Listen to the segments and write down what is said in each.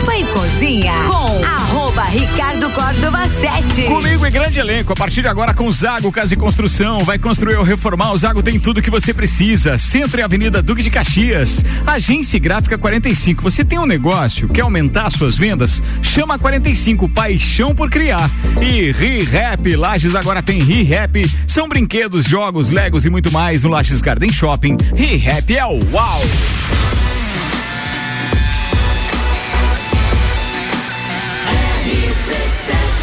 Copa e Cozinha com arroba Ricardo Córdova 7. Comigo e grande elenco, a partir de agora com Zago Casa e Construção. Vai construir ou reformar, o Zago tem tudo que você precisa. Centro e Avenida Duque de Caxias. Agência Gráfica 45. Você tem um negócio, quer aumentar suas vendas? Chama a 45, paixão por criar. E ReHap, Lages agora tem ReHap. São brinquedos, jogos, legos e muito mais no Lages Garden Shopping. ReHap é o uau!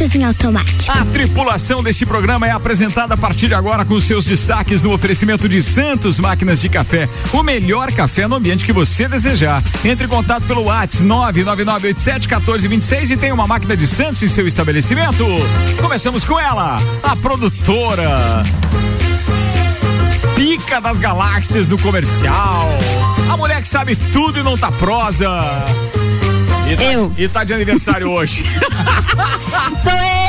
Em automático. A tripulação deste programa é apresentada a partir de agora com seus destaques no oferecimento de Santos Máquinas de Café. O melhor café no ambiente que você desejar. Entre em contato pelo WhatsApp 999871426 e tem uma máquina de Santos em seu estabelecimento. Começamos com ela, a produtora pica das galáxias do comercial. A mulher que sabe tudo e não tá prosa. E tá, Eu. E tá de aniversário hoje. Sou eu!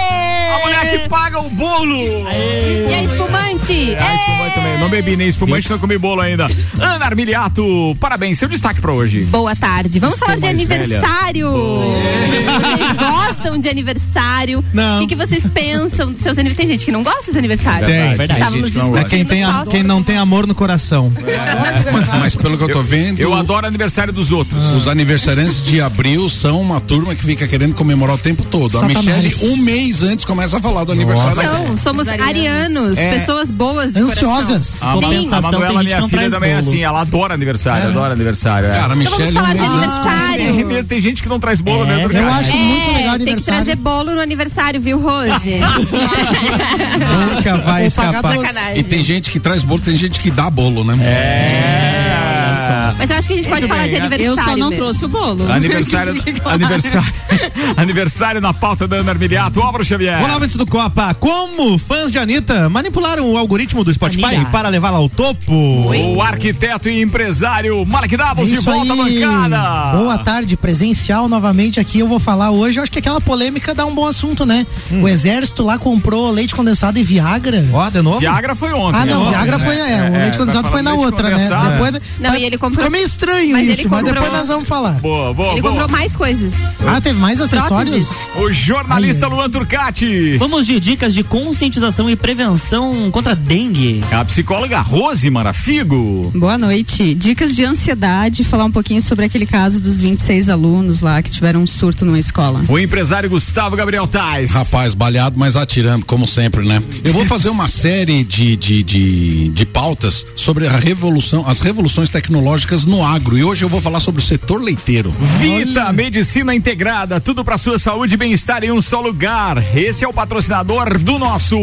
A mulher que paga o bolo. E a espumante? É, a espumante também. Não bebi nem espumante, não comi bolo ainda. Ana Armiliato, parabéns. Seu destaque pra hoje. Boa tarde. Vamos Estou falar de aniversário. Vocês gostam de aniversário? Não. O que, que vocês pensam dos seus aniversários? Tem gente que não gosta de aniversário. Tem. Verdade. Estávamos Gente, não gosta. É quem, tem a- quem não tem amor no coração. Mas pelo que eu tô vendo, Eu adoro aniversário dos outros. os aniversariantes de abril são uma turma que fica querendo comemorar o tempo todo. A Satanás. Michelle, um mês antes, começa a falar do aniversário. Não, somos arianos, É. pessoas boas de Ansiosas. A, Ma- Sim. a Manuela, minha filha, também é assim. Ela adora aniversário, adora aniversário. é. Cara, a Então vamos Michelle, um de mês antes. aniversário. É tem gente que não traz bolo, né? É, Eu acho muito legal É, tem que aniversário. trazer bolo no aniversário, viu, Rose? Nunca vai escapar. E tem gente que traz bolo, tem gente que dá bolo, né? É. Mas eu acho que a gente pode Muito falar bem, de aniversário. Eu só não mesmo. trouxe o bolo. Aniversário, aniversário, aniversário na pauta da Ana Armiliato, Álvaro Xavier. Olá, do Copa. Como fãs de Anitta manipularam o algoritmo do Spotify Anitta. para levá-la ao topo? O arquiteto e empresário Malek Davos de Isso volta à aí. bancada. Boa tarde, presencial novamente aqui. Eu vou falar hoje. Eu acho que aquela polêmica dá um bom assunto, né? O exército lá comprou leite condensado e Viagra. Ó, de novo? Viagra foi ontem. Ah, não, né? Viagra foi, é, o leite condensado tá foi na outra, né? condensado. Depois, Não, e ele comprou- Ficou meio estranho Mas isso, mas comprou- depois nós vamos falar. Boa, boa, Ele boa. comprou mais coisas. Ah, teve mais acessórios? O jornalista Ai, ai. Luan Turcati. Vamos de dicas de conscientização e prevenção contra a dengue. A psicóloga Rose Marafigo. Boa noite. Dicas de ansiedade, falar um pouquinho sobre aquele caso dos 26 alunos lá que tiveram um surto numa escola. O empresário Gustavo Gabriel Tais. Rapaz, baleado, mas atirando, como sempre, né? Eu vou fazer uma série de, de, de, de pautas sobre a revolução, as revoluções tecnológicas no agro. E hoje eu vou falar sobre o setor leiteiro. Vita Medicina Integrada, tudo para sua saúde e bem-estar em um só lugar. Esse é o patrocinador do nosso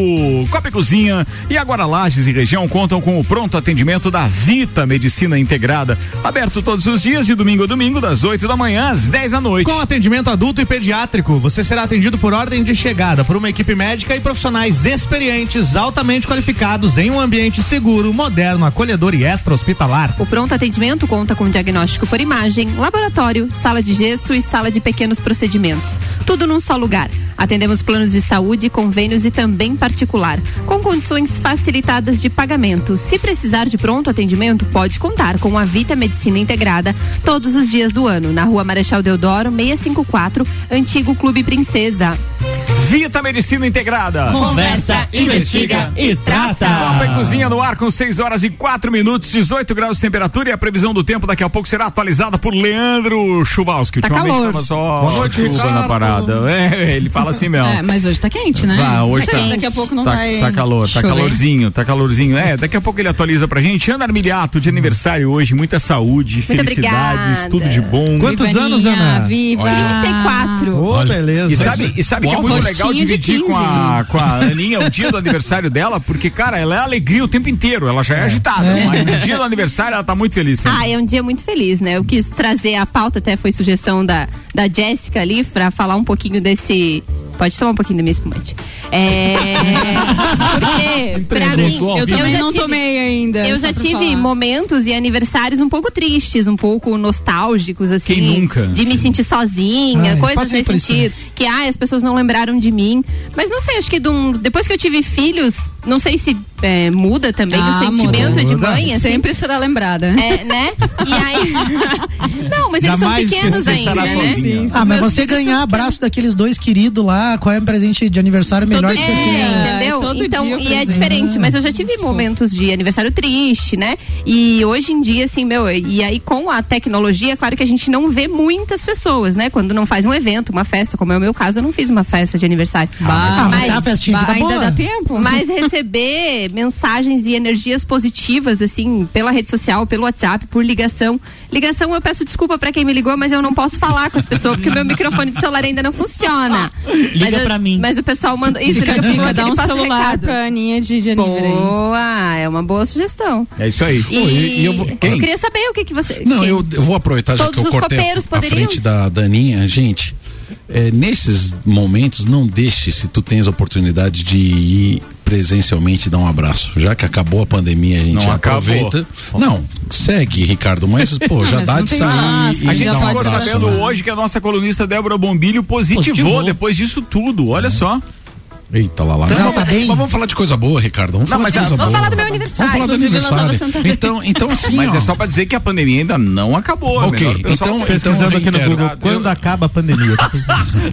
Copa e Cozinha. E agora Lages e região contam com o pronto atendimento da Vita Medicina Integrada, aberto todos os dias de domingo a domingo das 8 da manhã às 10 da noite. Com atendimento adulto e pediátrico, você será atendido por ordem de chegada por uma equipe médica e profissionais experientes, altamente qualificados em um ambiente seguro, moderno, acolhedor e extra-hospitalar. O pronto atendimento conta com diagnóstico por imagem, laboratório, sala de gesso e sala de pequenos procedimentos. Tudo num só lugar. Atendemos planos de saúde, convênios e também particular, com condições facilitadas de pagamento. Se precisar de pronto atendimento, pode contar com a Vita Medicina Integrada todos os dias do ano, na Rua Marechal Deodoro, 654, Antigo Clube Princesa. Vita Medicina Integrada. Conversa, investiga e trata. Copa e Cozinha no ar com 6 horas e 4 minutos, 18 graus de temperatura e a previsão do tempo daqui a pouco será atualizada por Leandro Chuvalski. Tá Ultimamente calor. tava só Boa noite, chuva na Ricardo. parada. É, ele fala assim mesmo. É, mas hoje tá quente, né? Tá, hoje tá. Daqui a pouco não tá, vai. tá calor, tá chover. calorzinho, tá calorzinho. É, daqui a pouco ele atualiza pra gente. Ana Armiliato, de aniversário hoje, muita saúde, Muito felicidades, obrigada. tudo de bom. Quantos Viva anos, Aninha, Ana? Viva! 34. Ô, Olha, beleza. E sabe, e sabe que é Uau, muito rostinho legal de dividir 15. com a, com a Aninha o dia do aniversário dela, porque, cara, ela é alegria o tempo inteiro. Ela já é, agitada, mas no dia do aniversário ela tá muito feliz. Sempre. Ah, é um dia muito feliz, né? Eu quis trazer a pauta, até foi sugestão da, da Jéssica ali, pra falar um pouquinho desse. Pode tomar um pouquinho da minha espumante. É. Porque, pra mim, Eu eu também já não tive- tomei ainda. Eu já tive falar. momentos e aniversários um pouco tristes, um pouco nostálgicos, assim. Quem nunca? De me sentir sozinha, Ai, coisas nesse isso sentido. Que, ai, as pessoas não lembraram de mim. Mas não sei, acho que de um- depois que eu tive filhos, não sei se é, muda também Ah, o sentimento muda. de mãe, assim. Sempre será lembrada. É, né? E aí. não, mas eles Jamais são pequenos ainda, né? sozinha. Ah, mas Meus você ganhar abraço daqueles dois queridos lá, qual é o presente de aniversário melhor que você É, tem? entendeu? todo então, dia e é diferente, mas eu já tive momentos de aniversário triste, né? E hoje em dia, assim, meu, e aí com a tecnologia, é claro que a gente não vê muitas pessoas, né? Quando não faz um evento, uma festa, como é o meu caso, eu não fiz uma festa de aniversário. Ah, mas a festinha tá ainda boa. dá tempo? Mas receber mensagens e energias positivas, assim, pela rede social, pelo WhatsApp, por ligação. Ligação, eu peço desculpa pra quem me ligou, mas eu não posso falar com as pessoas, porque o meu microfone do celular ainda não funciona. Liga mas eu- pra mim. Mas o pessoal manda. Isso, Fica a liga pra mim, dica, dá ele um celular recado. pra Aninha de, aniversário. Boa, é uma boa sugestão. É isso aí. E, e- e eu vou- eu queria saber o que, que você. Não, eu, eu vou aproveitar já Todos que eu cortei a, a frente da Daninha, gente. É, nesses momentos, não deixe, se tu tens a oportunidade de ir presencialmente dar um abraço. Já que acabou a pandemia, a gente Não acabou. aproveita. Não, segue, Ricardo, mas, pô, já mas dá não de sair máscara, e A gente um ficou pode abraço. sabendo né? hoje que a nossa colunista Débora Bombilho positivou, Positivou. depois disso tudo. Olha só. Eita lá lá. Mas ela Mas tá bem? vamos falar de coisa boa, Ricardo. Vamos Não, falar mas de é- coisa vamos boa. falar do meu aniversário. Vamos falar do aniversário. Então, então assim, Mas ó, é só pra dizer que a pandemia ainda não acabou. é Ok, então- Pesquisando aqui no. Google, quando acaba a pandemia?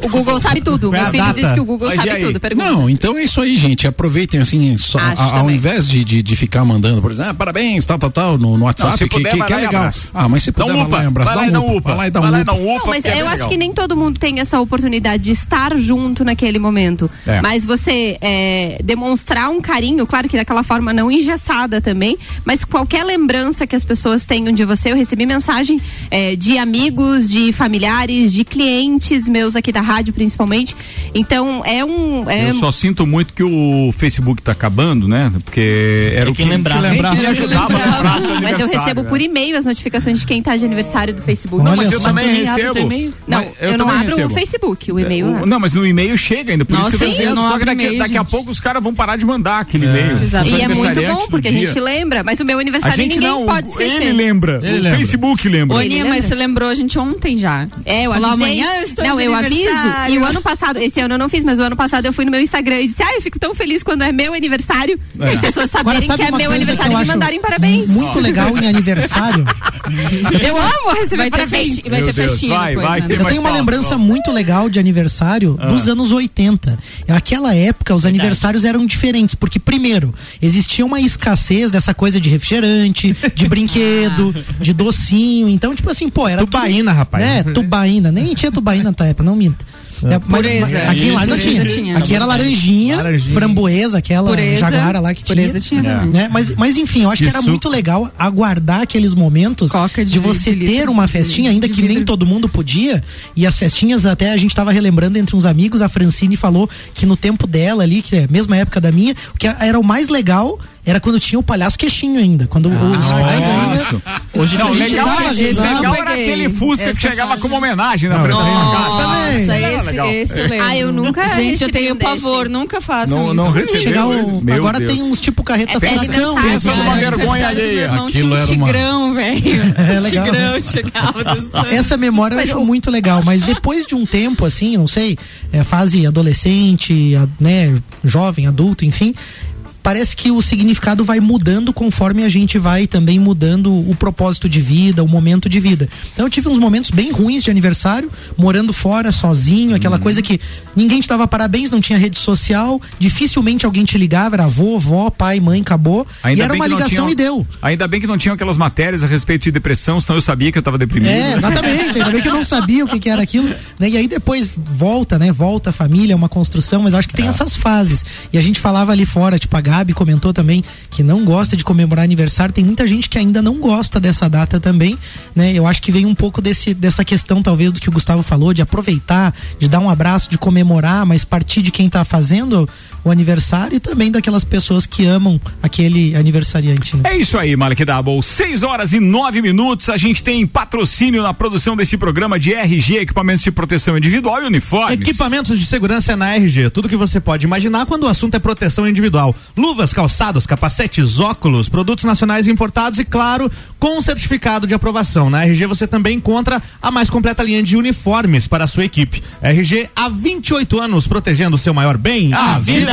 O Google sabe tudo. É Meu a filho data? disse que o Google Mas sabe tudo. Pergunta. Não, então é isso aí, gente. Aproveitem assim, só, a- ao invés de, de, de ficar mandando, por exemplo, ah, parabéns, tal, tal, tal, no, no WhatsApp, Não, que, puder, que, que é legal. Ah, mas se Dá puder, um vai lá upa. e lá dá e dá um um upa. lá e dá um upa. dá um upa. Não, mas é eu acho que nem todo mundo tem essa oportunidade de estar junto naquele momento. É. Mas você é, demonstrar um carinho, claro que daquela forma não engessada também, mas qualquer lembrança que as pessoas tenham de você, eu recebi mensagem é, de amigos, de familiares, de clientes meus aqui da rádio, principalmente. Então é um. É, Eu só sinto muito que o Facebook tá acabando, né? Porque era o que que lembrar. sempre Lembrar. me ajudava a lembrar mas eu recebo né? por e-mail as notificações de quem tá de aniversário do Facebook. Não, mas eu também recebo. Não, eu, não abro recebo. o Facebook, o e-mail. O- eu abro. não, mas no e-mail chega ainda, por Nossa, isso que eu tô sim, eu dizendo. Só que daqui, e-mail, daqui a gente. pouco os caras vão parar de mandar aquele e-mail. Exato. Os E é muito aniversariantes bom, do porque a dia. gente lembra, mas o meu A aniversário gente ninguém não, pode o- esquecer. ele lembra. Ele o lembra. Facebook lembra. Ô, Aninha, mas você lembrou a gente ontem já. É, eu Falou, avisei. amanhã eu estou Não, de eu aviso. aniversário. E o ano passado, esse ano eu não fiz, mas o ano passado eu fui no meu Instagram e disse: Ah, eu fico tão feliz quando é meu aniversário. E as pessoas Agora, saberem sabe que é meu aniversário e me mandarem parabéns. Muito legal em aniversário. Eu amo receber Vai ter, parabéns. festi vai Meu ter Deus, festinha vai, depois, vai, né? tem Eu tenho uma lembrança muito legal de aniversário dos anos 80. Naquela época, os aniversários eram diferentes, porque, primeiro, existia uma escassez dessa coisa de refrigerante, de brinquedo, de docinho. Então, tipo assim, pô, era. Tubaína, tudo, rapaz. Né? Tubaína. Nem tinha tubaína na tua época, não minta. É, mas, Pureza. mas aqui em Lages Pureza tinha. tinha. Aqui era laranjinha, Laranjinha. framboesa, aquela Pureza. jaguara lá que tinha. Tinha também. Né? Mas, mas enfim, eu acho que era muito legal aguardar aqueles momentos de de você de ter litro, uma festinha, ainda que nem todo mundo podia. E as festinhas, até a gente tava relembrando entre uns amigos, a Francine falou que no tempo dela ali, que é a mesma época da minha, o que era o mais legal era quando tinha o palhaço queixinho ainda. Quando os pais ainda. Hoje não, a gente legal, esse eu legal era aquele Fusca que Essa chegava fase. como homenagem na frente da minha casa. Nossa, esse, esse eu lembro. Ah, eu nunca Gente, eu tenho um desse. pavor, nunca façam Não- isso. não. Chegar o- agora Deus. tem uns tipo carreta É furacão. aniversário, Pensa numa Ah, vergonha alheia. irmão, Aquilo tinha um era uma- tigrão, velho. É legal. Tigrão chegava dançando. Essa memória eu acho muito legal, mas depois de um tempo, assim, não sei, é, fase adolescente, né, jovem, adulto, enfim, parece que o significado vai mudando conforme a gente vai também mudando o propósito de vida, o momento de vida. Então eu tive uns momentos bem ruins de aniversário, morando fora, sozinho, aquela coisa que ninguém te dava parabéns, não tinha rede social, dificilmente alguém te ligava, era avô, vó, pai, mãe, acabou. e era uma ligação tinham- e deu. Ainda bem que não tinham aquelas matérias a respeito de depressão, senão eu sabia que eu tava deprimido. É, exatamente. Ainda bem que eu não sabia o que, que era aquilo. Né? E aí depois volta, né? Volta a família, é uma construção, mas acho que tem essas fases. E a gente falava ali fora, tipo, a Gabi comentou também que não gosta de comemorar aniversário. Tem muita gente que ainda não gosta dessa data também, né? Eu acho que vem um pouco desse, dessa questão, talvez, do que o Gustavo falou, de aproveitar, de dar um abraço, de comemorar, mas partir de quem tá fazendo o aniversário e também daquelas pessoas que amam aquele aniversariante. Né? É isso aí, Malek Double. 6 horas e 9 minutos. A gente tem patrocínio na produção desse programa de RG, equipamentos de proteção individual e uniformes. Equipamentos de segurança é na RG. Tudo que você pode imaginar quando o assunto é proteção individual. Luvas, calçados, capacetes, óculos, produtos nacionais importados e, claro, com certificado de aprovação. Na RG você também encontra a mais completa linha de uniformes para a sua equipe. RG há 28 anos protegendo o seu maior bem, A vida.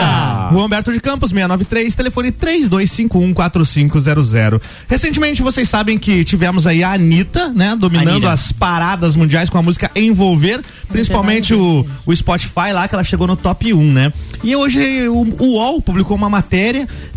Rua Humberto de Campos, 693, telefone 32514500. Recentemente vocês sabem que tivemos aí a Anitta, né, dominando as paradas mundiais com a música Envolver, principalmente o, o Spotify lá, que ela chegou no top 1, né? E hoje o, o UOL publicou uma matéria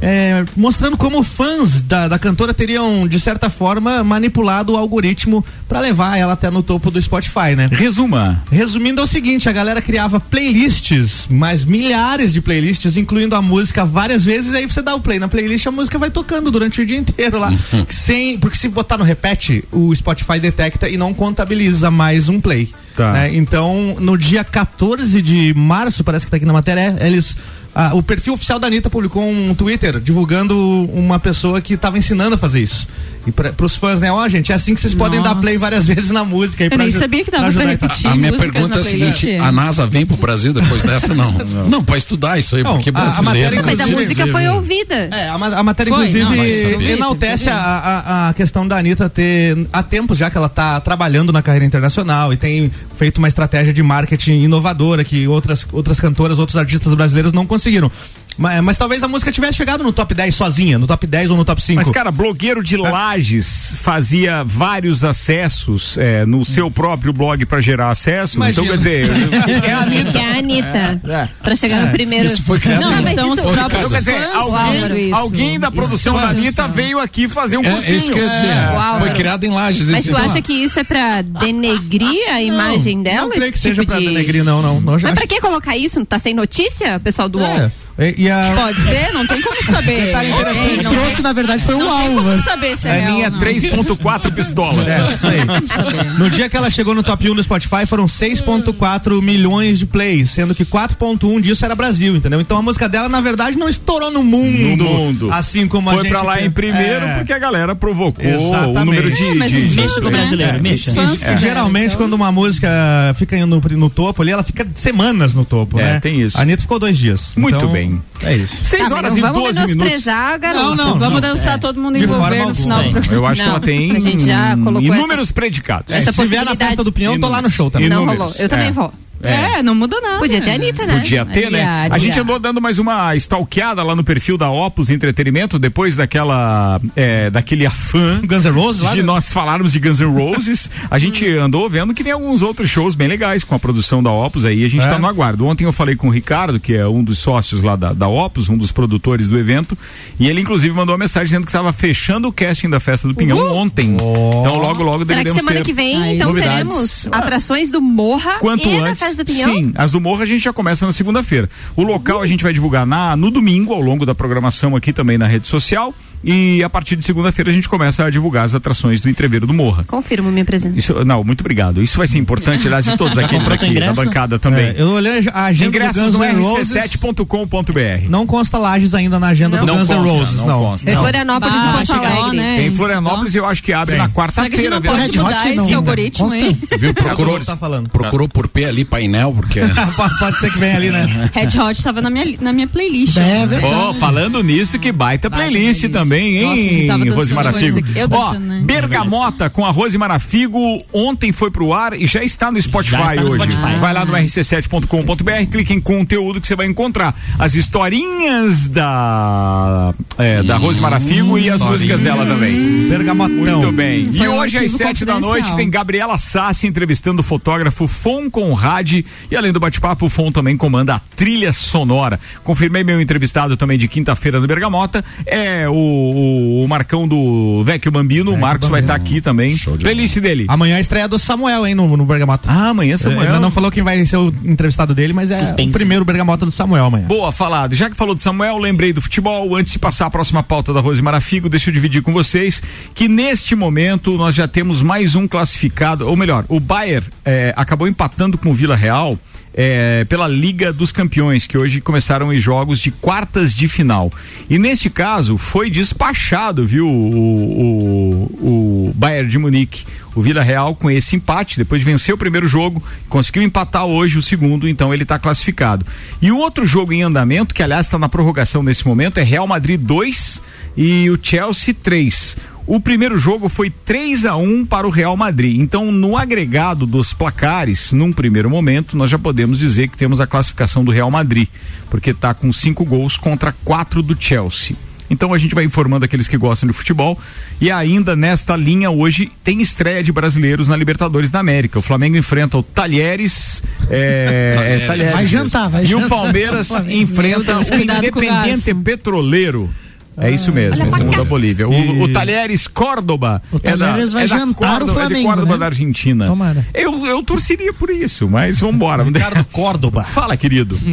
é, mostrando como fãs da, da cantora teriam, de certa forma, manipulado o algoritmo para levar ela até no topo do Spotify, né? Resuma. Resumindo é o seguinte, a galera criava playlists, mas milhares de playlists, incluindo a música várias vezes, aí você dá o play na playlist, a música vai tocando durante o dia inteiro lá. sem, porque se botar no repete, o Spotify detecta e não contabiliza mais um play. Tá. né? Então, no dia 14 de março, parece que tá aqui na matéria, eles. Ah, o perfil oficial da Anitta publicou um Twitter divulgando uma pessoa que estava ensinando a fazer isso. E para os fãs, né? Ó, gente, é assim que vocês podem dar Nossa. play várias vezes na música. aí Eu pra nem sabia que dava pra tal. repetir. A minha pergunta é a seguinte: a NASA vem pro Brasil depois dessa? Não. Não, pra estudar isso aí, Não, porque a- a brasileiro. matéria, Mas a música foi ouvida. É, a, a matéria, Foi, não, inclusive, enaltece a, a, a questão da Anitta ter, há tempos já que ela está trabalhando na carreira internacional e tem feito uma estratégia de marketing inovadora que outras, outras cantoras, outros artistas brasileiros não conseguiram. Mas, mas talvez a música tivesse chegado no top 10 sozinha, no top 10 ou no top 5. Mas, cara, blogueiro de Lages fazia vários acessos é, no seu próprio blog pra gerar acesso. Imagina. Então, quer dizer, é a Anitta. Que é a Anitta. É. Pra chegar no primeiro. Isso foi criado Não, em- mas são os próprios Então, quer dizer, alguém, isso. alguém da Isso, produção da. Anitta veio aqui fazer um É, é cursinho. isso que eu ia dizer. É. Foi criado em Lages. Mas esse tu acha que isso é pra denegrir a imagem dela? Não creio que seja tipo pra de- denegrir, não, não. não Mas acho- pra que colocar isso? Tá sem notícia, pessoal do UOL? É. E, e a, Pode ser, não tem como saber. Ei, não trouxe, na verdade, foi o Não tem Alva. como saber se é real Aninha ou não. 3.4 pistola. É, aí. No dia que ela chegou no top 1 do Spotify, foram 6,4 milhões de plays, sendo que 4,1 disso era Brasil, entendeu? Então a música dela, na verdade, não estourou no mundo. No mundo. Assim como a Foi gente. pra lá em primeiro É. porque a galera provocou Exatamente. o número de. É, mas de- Mexa com o brasileiro, mexa. E fizeram, geralmente, então. quando uma música fica no, no topo ali, ela fica semanas no topo, É, né? tem isso. A Anitta ficou dois dias. Muito Então, bem. É isso. 6 Ah, mas horas não e vamos 12 minutos. menosprezar a garota. Não, não. Vamos dançar todo mundo De envolver forma no final do alguma. programa. Eu acho que Não, ela tem a gente já colocou inúmeros predicados. É, Essa se vier na festa do Pinhão, tô lá no show também. Não Inúmeros. rolou. Eu também É. vou. É, não muda nada. Podia ter a Anitta, né? Podia ter, né? A gente andou dando mais uma stalkeada lá no perfil da Opus Entretenimento, depois daquela, é, daquele afã Guns N' Roses lá? de nós falarmos de Guns N' Roses. A gente andou vendo que tem alguns outros shows bem legais com a produção da Opus aí, a gente É. tá no aguardo. Ontem eu falei com o Ricardo, que é um dos sócios lá da, da Opus, um dos produtores do evento, e ele inclusive mandou uma mensagem dizendo que estava fechando o casting da Festa do Pinhão ontem. Então logo, logo Será que semana ter que vem, então, novidades. teremos atrações do Morra Quanto e da antes. Festa Sim, as do Morro a gente já começa na segunda-feira. O local a gente vai divulgar na, no domingo, ao longo da programação aqui também na rede social. E a partir de segunda-feira a gente começa a divulgar as atrações do Entreveiro do Morra. Confirmo minha presença. Isso, não, muito obrigado. Isso vai ser importante, aliás, de todos aqueles teu aqui da bancada também. É, eu olhei a agenda Ingressos do Guns no N' Roses. rc7.com.br. Não consta Lages ainda na agenda Não. do Não Guns N' Roses, não não. consta. É Não. Florianópolis Bah, e Porto chega lá, Alegre. né? Tem em Florianópolis, eu acho que abre na Será que a gente quarta-feira. não pode mudar não, esse né? algoritmo, Consta. hein? Viu? Procurou, Tá falando. procurou por P ali, painel, porque. Pode ser que venha ali, né? Red Hot tava na minha, na minha playlist. É verdade. Ó, falando nisso, que baita playlist playlist. Também, Nossa, a gente hein, tava dançando Rose Marafigo? coisas aqui. Eu Ó, né? Bergamota com a Rose Marafigo ontem foi pro ar e já está no Spotify está no hoje. Spotify. Vai lá no rc7.com.br, clique em conteúdo que você vai encontrar as historinhas da é, da Rose Marafigo e as músicas dela também. Bergamotão. Muito bem. E Foi hoje às sete da noite tem Gabriela Sassi entrevistando o fotógrafo Fon Conrad e além do bate-papo, o Fon também comanda a trilha sonora. Confirmei meu entrevistado também de quinta-feira no Bergamota, é o o, o Marcão do Vecchio Bambino, o Marcos vai estar aqui também. Playlist dele. Amanhã é a estreia do Samuel, hein, no, no Bergamota. Ah, amanhã Samuel. Ainda não falou quem vai ser o entrevistado dele, mas é Suspense. o primeiro Bergamota do Samuel amanhã. Boa, falado. Já que falou de Samuel, lembrei do futebol. Antes de passar a próxima pauta da Rose Marafigo, deixa eu dividir com vocês que neste momento nós já temos mais um classificado, ou melhor, o Bayern eh, acabou empatando com o Vila Real. Eh, pela Liga dos Campeões, que hoje começaram os jogos de quartas de final. E neste caso foi despachado, viu, o, o, o Bayern de Munique, o Vila Real, com esse empate, depois de vencer o primeiro jogo, conseguiu empatar hoje o segundo, então ele está classificado. E o outro jogo em andamento, que aliás está na prorrogação nesse momento, é Real Madrid 2 e o Chelsea 3. O primeiro jogo foi 3 a 1 para o Real Madrid. Então, no agregado dos placares, num primeiro momento, nós já podemos dizer que temos a classificação do Real Madrid, porque está com cinco gols contra quatro do Chelsea. Então a gente vai informando aqueles que gostam de futebol. E ainda nesta linha, hoje tem estreia de brasileiros na Libertadores da América. O Flamengo enfrenta o Talheres. É, é, Talheres Vai jantar, vai E jantar. o Palmeiras enfrenta o Independente Petroleiro. É isso mesmo, o time da Bolívia. O, o Talheres Córdoba. O Talheres vai é da jantar Córdoba, o É de Flamengo, Córdoba né? da Argentina. Tomara. Eu, eu torceria por isso, mas vambora. Ricardo Córdoba. Fala, querido.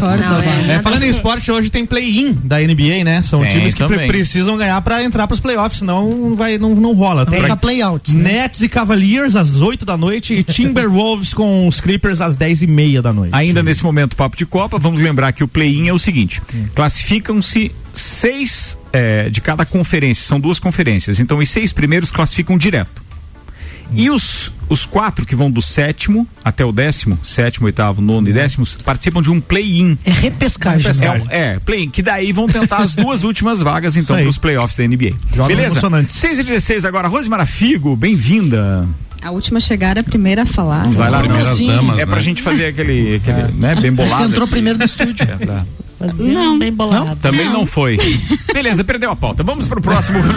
Não, é, É, falando em esporte, hoje tem play-in da NBA, né? São Tem times que também. precisam ganhar pra entrar pros playoffs, senão não, vai, não, não rola. Tem Tem a playouts. Né? Nets e Cavaliers às 8 da noite e Timberwolves com os Clippers às 10 e meia da noite. Ainda nesse momento, papo de Copa, vamos lembrar que o play-in é o seguinte: classificam-se seis eh, de cada conferência, são duas conferências. Então, os seis primeiros classificam direto. E os, os quatro que vão do sétimo até o décimo, sétimo, oitavo, nono e décimo, participam de um play-in. É repescagem. É, né? um- é, play-in, que daí vão tentar as duas últimas vagas, então, Isso aí. para os playoffs da NBA. Jogos Beleza? emocionantes. 6 e 16 agora, Rosemara Figo, bem-vinda. A última a chegar, a primeira a falar. Vai lá, Primeiras damas, É pra né? gente fazer aquele, aquele né, bem bolado. Você entrou aqui. primeiro no estúdio. É, tá. Não, bem bolado. Também não. foi. Beleza, perdeu a pauta. Vamos pro próximo.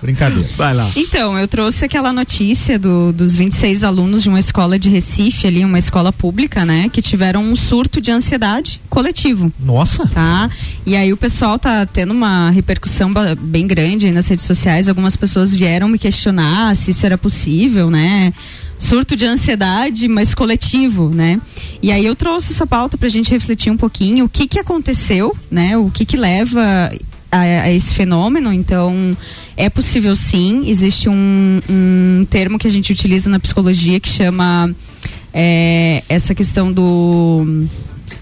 Brincadeira. Vai lá. Então, eu trouxe aquela notícia do- dos 26 alunos de uma escola de Recife, ali, uma escola pública, né, que tiveram um surto de ansiedade coletivo. Nossa. Tá? E aí o pessoal tá tendo uma repercussão bem grande aí nas redes sociais. Algumas pessoas vieram me questionar se isso era possível, né? Surto de ansiedade, mas coletivo, né? E aí eu trouxe essa pauta pra gente refletir um pouquinho o que que aconteceu, né? O que que leva a, a esse fenômeno. Então, é possível sim. Existe um, um termo que a gente utiliza na psicologia que chama é, essa questão do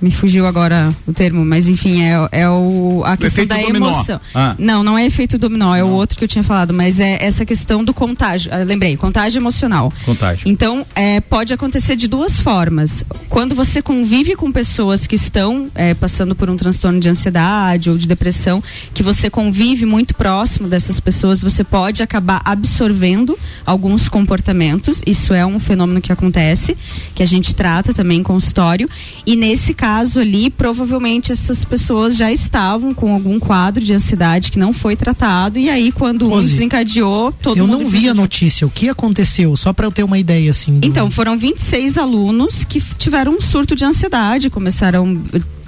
me fugiu agora o termo, mas enfim, é, é o, a questão da dominó. emoção. Ah. Não, não é efeito dominó, é o outro que eu tinha falado, mas é essa questão do contágio. Ah, lembrei, contágio emocional. Contágio. Então, é, pode acontecer de duas formas. Quando você convive com pessoas que estão é, passando por um transtorno de ansiedade ou de depressão, que você convive muito próximo dessas pessoas, você pode acabar absorvendo alguns comportamentos. Isso é um fenômeno que acontece, que a gente trata também em consultório. E nesse caso ali, provavelmente essas pessoas já estavam com algum quadro de ansiedade que não foi tratado. E aí, quando um Rose, desencadeou, todo eu mundo não vi a notícia. O que aconteceu? Só pra eu ter uma ideia assim. do- então, foram 26 alunos que tiveram um surto de ansiedade, começaram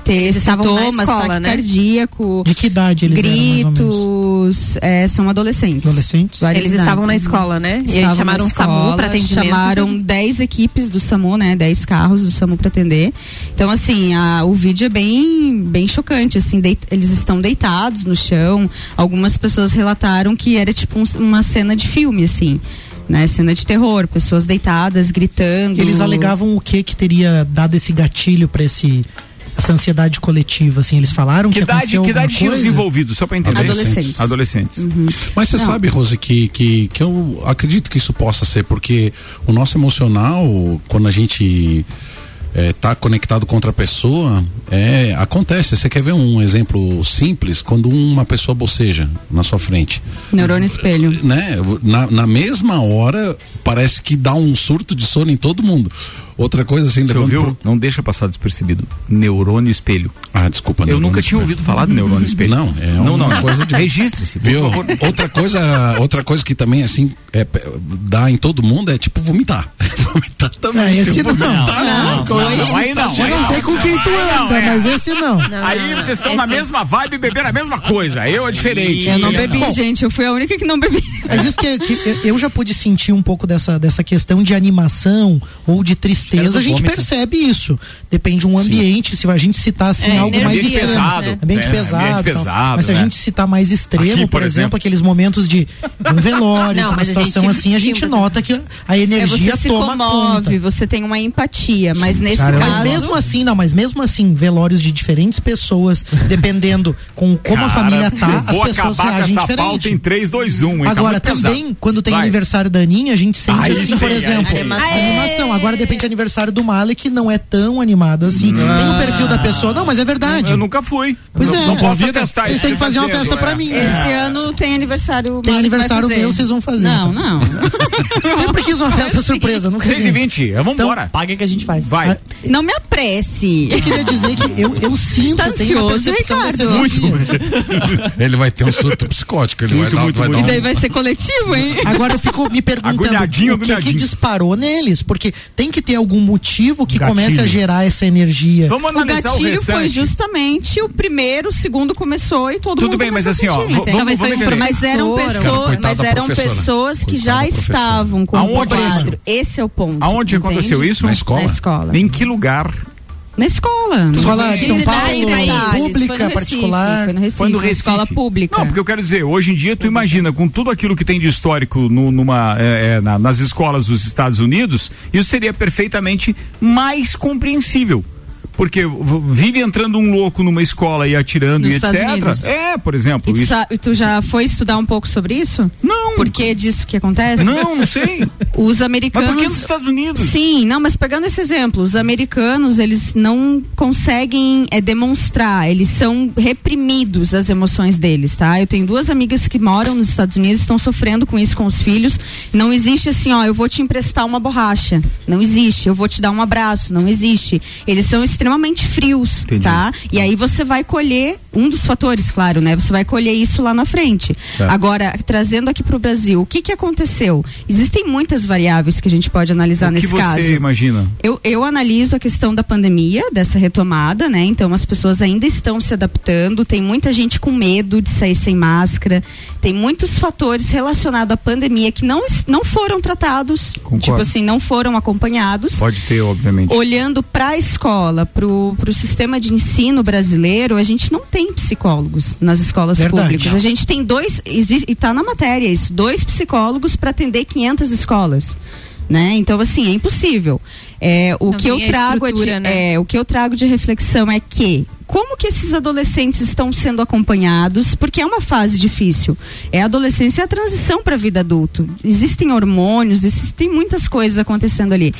ter Eles estavam na sintomas, escola, né? cardíaco, De que idade eles eram, gritos, é, são adolescentes. Adolescentes? Eles estavam na escola, né? E aí chamaram o SAMU pra atendimento. Chamaram 10 equipes do SAMU, né? 10 carros do SAMU para atender. Então, assim, a- o vídeo é bem, bem chocante, assim, deit- eles estão deitados no chão. Algumas pessoas relataram que era tipo um- uma cena de filme, assim. Né, cena de terror, pessoas deitadas, gritando. Eles alegavam o que que teria dado esse gatilho pra esse essa ansiedade coletiva, assim, eles falaram que, Que idade, aconteceu que idade alguma tinha os coisa? envolvidos? Só pra entender. Adolescentes. Adolescentes. Mas você Não. sabe, Rose, que, que, que eu acredito que isso possa ser, porque o nosso emocional, quando a gente é, tá conectado com outra pessoa, é, acontece. Você quer ver um exemplo simples? Quando uma pessoa boceja na sua frente. Neurônio espelho. Né? Na, na mesma hora, parece que dá um surto de sono em todo mundo. Outra coisa assim, Você ouviu? pro- Não deixa passar despercebido. Neurônio espelho. Ah, desculpa. Eu nunca tinha ouvido falar de neurônio espelho. Não, é não, uma não. coisa de- Registre-se, por Viu? favor. Outra coisa, outra coisa que também assim é, dá em todo mundo é tipo vomitar. vomitar também. É, esse Se não. vomitar, Não, é uma não, coisa. não, aí não. Eu aí não sei com quem tu Aí não, anda, é. mas esse não. Aí vocês estão na mesma vibe e beberam a mesma coisa. Eu é diferente. Eu não bebi, gente. Eu fui a única que não bebi. Mas isso que, que eu- eu já pude sentir um pouco dessa, dessa questão de animação ou de tristeza, a gente percebe isso. Depende de um ambiente, se a gente citar assim É, algo mais extremo. pesado. É ambiente É, pesado. ambiente pesado, Mas se a né? gente citar mais extremo, Aqui, por, por exemplo, exemplo. aqueles momentos de, de um velório, Não, de uma a situação gente- assim, a gente sim, nota que a É, energia você se toma comove, conta. você tem uma empatia, mas nesse Cara, caso. mas mesmo assim, não, mas mesmo assim, velórios de diferentes pessoas, dependendo com como a Cara, família tá, as pessoas reagem essa pauta diferente. em 3, 2, 1. hein? Tá Agora, pesado. também, quando tem Vai. aniversário da Aninha, a gente sente Aí assim, sim, por exemplo, sim. animação. animação. Agora, de repente, aniversário do Malek não é tão animado assim. Tem o perfil da pessoa. Não, mas é verdade. Eu nunca fui. Pois não, é. não posso atestar vocês têm que fazer uma festa pra é. mim. Esse ano tem aniversário. Tem aniversário vai meu, vocês vão fazer. Não, então. não. Sempre quis uma festa surpresa, nunca 6 e 20, vamos Então, embora. Paga que a gente faz. Vai. Ah, Não me apresse. Eu queria dizer que eu, eu sinto, Tá tenho uma ansioso, percepção Ricardo? energia. Ele vai ter um surto psicótico, ele Muito, vai, muito, dar, vai muito. dar E daí um... vai ser coletivo, hein? Agora eu fico me perguntando Agulhadinho, o que, que disparou neles, porque tem que ter algum motivo que Gatilho. comece a gerar essa energia. Vamos O analisar o, gatilho restante. foi justamente o primeiro, o segundo começou e todo Tudo mundo bem, mas assim, ó, vamos- vamos um mas eram pessoas, mas eram pessoas que Coitada já estavam com o quadro. isso? Esse é o ponto. Aonde entende? aconteceu isso? Na escola? Na escola. Em que lugar? Na escola. Escola de São Paulo, detalhes, pública, foi Recife, particular? Foi no Recife, Foi no Recife. escola pública. Não, porque eu quero dizer, hoje em dia, tu imagina, com tudo aquilo que tem de histórico no- numa, é, é, na- nas escolas dos Estados Unidos, isso seria perfeitamente mais compreensível. Porque vive entrando um louco numa escola e atirando Nos e Estados etc. Unidos. É, por exemplo. E tu, isso. e tu já foi estudar um pouco sobre isso? Não. Por que disso que acontece? Não, não sei. Os Mas americanos. por que nos Estados Unidos? Sim, não, mas pegando esse exemplo, os americanos, eles não conseguem é, demonstrar, eles são reprimidos as emoções deles, tá? Eu tenho duas amigas que moram nos Estados Unidos, estão sofrendo com isso com os filhos. Não existe assim, ó, eu vou te emprestar uma borracha. Não existe. Eu vou te dar um abraço. Não existe. Eles são extremamente frios, Entendi. tá? E aí você vai colher um dos fatores, claro, né? Você vai colher isso lá na frente. Certo. Agora, trazendo aqui para o Brasil, o que que aconteceu? Existem muitas variáveis que a gente pode analisar o que nesse você caso. imagina? Eu, eu analiso a questão da pandemia, dessa retomada, né? Então as pessoas ainda estão se adaptando, tem muita gente com medo de sair sem máscara, tem muitos fatores relacionados à pandemia que não, não foram tratados, Concordo. tipo assim, não foram acompanhados. Pode ter, obviamente. Olhando para a escola, para o sistema de ensino brasileiro, a gente não tem psicólogos nas escolas Verdade. públicas. A gente tem dois, exi- e está na matéria isso, dois psicólogos para atender 500 escolas. Né? Então, assim, é impossível. É, o Não que eu trago é de, né? é, o que eu trago de reflexão é que como que esses adolescentes estão sendo acompanhados? Porque é uma fase difícil. É a adolescência e a transição para a vida adulto. Existem hormônios, existem muitas coisas acontecendo ali.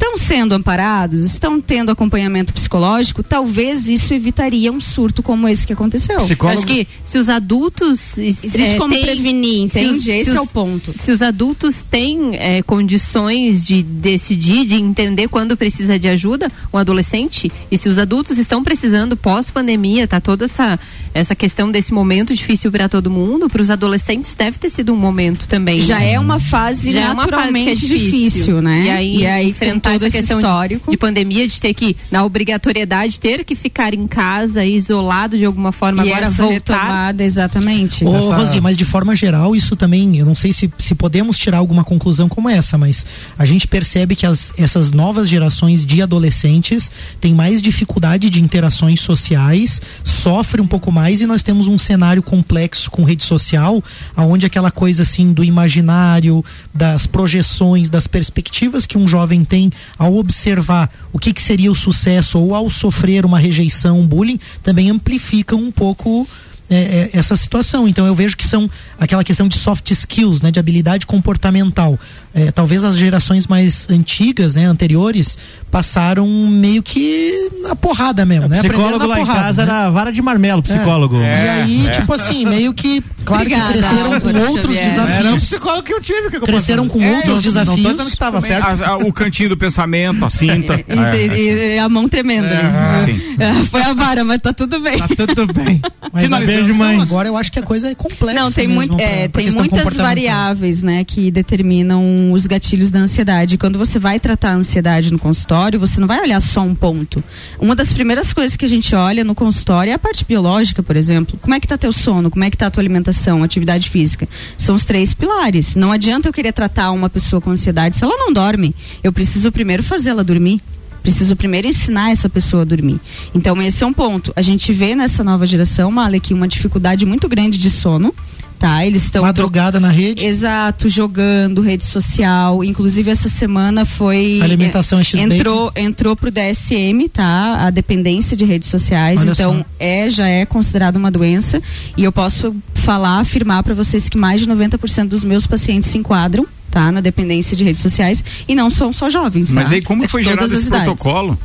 Estão sendo amparados? Estão tendo acompanhamento psicológico? Talvez isso evitaria um surto como esse que aconteceu. Psicólogo- Acho que se os adultos. Existe é, como têm- prevenir, se entende? os- se Esse os- é o ponto. Se os adultos têm é, condições de decidir, de entender quando precisa de ajuda, o adolescente, e se os adultos estão precisando pós-pandemia, tá toda essa, essa questão desse momento difícil para todo mundo, para os adolescentes deve ter sido um momento também. Já né? é uma fase Já é uma fase que é naturalmente difícil, né? E aí, e aí enfrentar essa esse questão de- histórico. De, pandemia, de ter que, na obrigatoriedade, ter que ficar em casa, isolado de alguma forma, e agora essa voltar. retomada, exatamente. Ô, Essa- Rosi, mas de forma geral, isso também, eu não sei se, se podemos tirar alguma conclusão como essa, mas a gente percebe que as, essas novas gerações de adolescentes têm mais dificuldade de interações sociais, sofrem um pouco mais e nós temos um cenário complexo com rede social, aonde aquela coisa assim do imaginário, das projeções, das perspectivas que um jovem tem ao observar o que, que seria o sucesso ou ao sofrer uma rejeição, um bullying, também amplificam um pouco é, é, essa situação. Então eu vejo que são aquela questão de soft skills, né, de habilidade comportamental. É, talvez as gerações mais antigas, né, anteriores, passaram meio que na porrada mesmo, né? psicólogo lá porrada, em casa né? era vara de marmelo, psicólogo. E aí, tipo assim, meio que, claro Obrigada, que cresceram com outros Xavier. desafios. Era o psicólogo que eu tive. que eu Cresceram com outros não- desafios. Não tô dizendo que tava certo. As- a- o cantinho do pensamento, a cinta. E, e- e- e a mão tremenda. É, né? sim. É, Foi a vara, mas tá tudo bem. Tá tudo bem. Mas Finalizando Beijo, mãe. Não, agora eu acho que a coisa é complexa. Não, tem, mesmo muito, pra- é, pra tem muitas variáveis, né, que determinam os gatilhos da ansiedade. Quando você vai tratar a ansiedade no consultório, você não vai olhar só um ponto. Uma das primeiras coisas que a gente olha no consultório é a parte biológica, por exemplo. Como é que tá teu sono? Como é que tá a tua alimentação, atividade física? São os três pilares. Não adianta eu querer tratar uma pessoa com ansiedade se ela não dorme. Eu preciso primeiro fazê-la dormir. Preciso primeiro ensinar essa pessoa a dormir. Então, esse é um ponto. A gente vê nessa nova geração, Malek, uma dificuldade muito grande de sono. Tá, eles estão Madrugada na rede. Exato, jogando, rede social. Inclusive essa semana foi Alimentação X-Bacon. entrou entrou pro DSM, tá? A dependência de redes sociais. Olha então só. é já é considerada uma doença e eu posso falar, afirmar para vocês que mais de 90% dos meus pacientes se enquadram Tá, na dependência de redes sociais e não são só jovens. Mas tá? aí como É foi gerado esse idades. protocolo?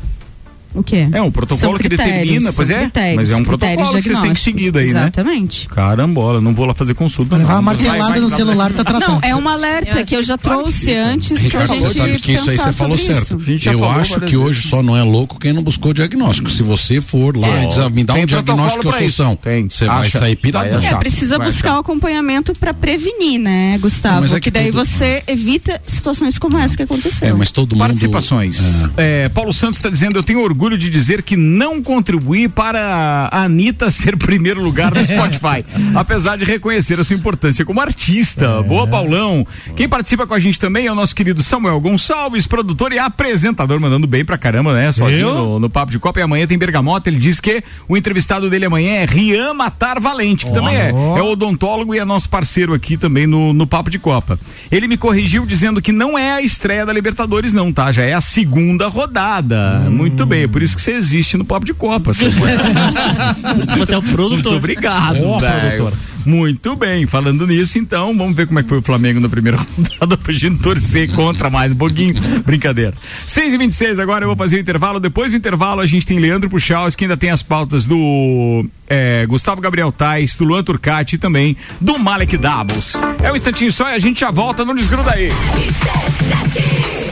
O quê? É um protocolo São que critérios, determina, pois é. critérios, mas é um protocolo que vocês têm que seguir daí, né? Exatamente. Carambola, não vou lá fazer consulta. Levar não. uma Vai- vai- martelada no vai- celular tá Não, tratando. é um alerta que eu já trouxe antes pra Ricardo, gente você sabe que isso aí você falou certo. Eu falou acho que hoje só não é louco quem não buscou diagnóstico. Se você for lá É. e dizer, me dá um diagnóstico que são, Tem. você vai sair piradão. Vai É, precisa buscar o acompanhamento pra prevenir, né, Gustavo? Mas é que, que daí você evita situações como essa que aconteceu. É, mas todo mundo. Participações. É, Paulo Santos está dizendo: Eu tenho orgulho de dizer que não contribuí para a Anitta ser primeiro lugar no Spotify, apesar de reconhecer a sua importância como artista. Boa, Paulão. Quem participa com a gente também é o nosso querido Samuel Gonçalves, produtor e apresentador, mandando bem pra caramba, né? Sozinho no, no Papo de Copa. E amanhã tem Bergamota. Ele diz que o entrevistado dele amanhã é Rian Matar Valente, que também é, é odontólogo e é nosso parceiro aqui também no, no Papo de Copa. Ele me corrigiu dizendo que não é a estreia da Libertadores, não, tá? Já é a segunda rodada. Muito bem, é por isso que você existe no Papo de Copa. Você Você é o Muito produtor. obrigado, Ó, velho. produtor. Muito bem, falando nisso, então, vamos ver como é que foi o Flamengo na primeira rodada pra gente torcer contra mais um pouquinho. Brincadeira. 6 e 26 agora eu vou fazer o intervalo. Depois do intervalo, a gente tem Leandro Puchaus, que ainda tem as pautas do é, Gustavo Gabriel Tais, do Luan Turcati e também do Malek Doubles. É um instantinho só e a gente já volta, não desgruda aí.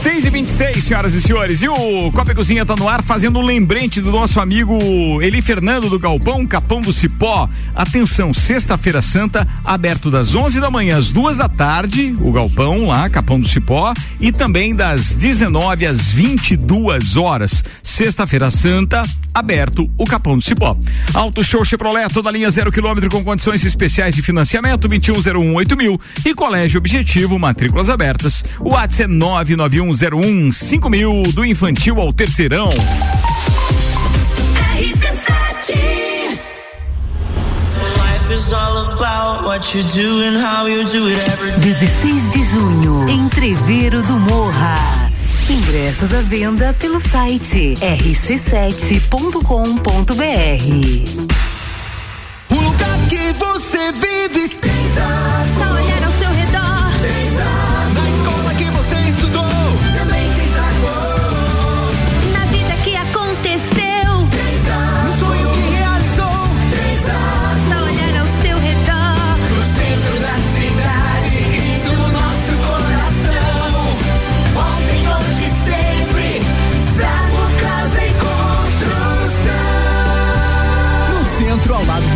6 e 26 senhoras e senhores. E o Copa e Cozinha tá no ar fazendo um lembrete do nosso amigo Eli Fernando do Galpão Capão do Cipó. Atenção, sexta-feira santa, aberto das 11 da manhã às duas da tarde, o Galpão lá, Capão do Cipó, e também das 19 às 22 horas. Sexta-feira santa, aberto o Capão do Cipó. Auto Show Chevrolet, toda linha zero quilômetro com condições especiais de financiamento, 21018000 mil e Colégio Objetivo, matrículas abertas. O WhatsApp é 99101 mil do infantil ao terceirão. Life is all about what you do and how you do it every day. 16 de junho, Entreveiro do Morra. Ingressos à venda pelo site rc7.com.br. Lugar que você vive. Tem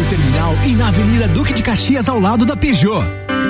terminal e na Avenida Duque de Caxias, ao lado da Peugeot.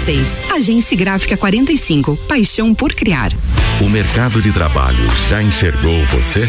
2236. Agência Gráfica 45. Paixão por criar. O mercado de trabalho já enxergou você?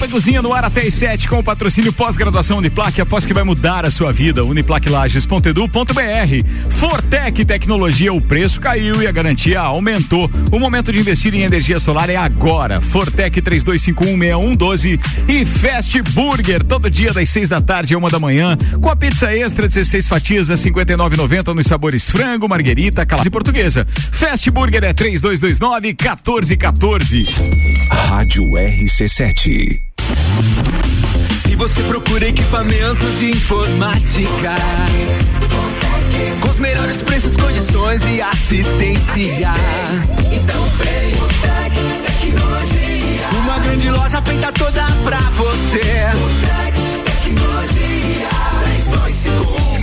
Copa Cozinha no ar até às 7 com o patrocínio pós-graduação Uniplaque, após que vai mudar a sua vida. Uniplaquilages.edu.br. Fortec Tecnologia, o preço caiu e a garantia aumentou. O momento de investir em energia solar é agora. Fortec 32516112 e Fast Burger, todo dia das 6 da tarde a uma da manhã, com a pizza extra 16 fatias a 59,90 nos sabores frango, marguerita, calabasa e portuguesa. Fast Burger é 3229 1414. Rádio RC7. Se você procura equipamentos de informática, com os melhores preços, condições e assistência, então vem o Tec Tecnologia. Uma grande loja feita toda pra você. O Tec Tecnologia. 32516112.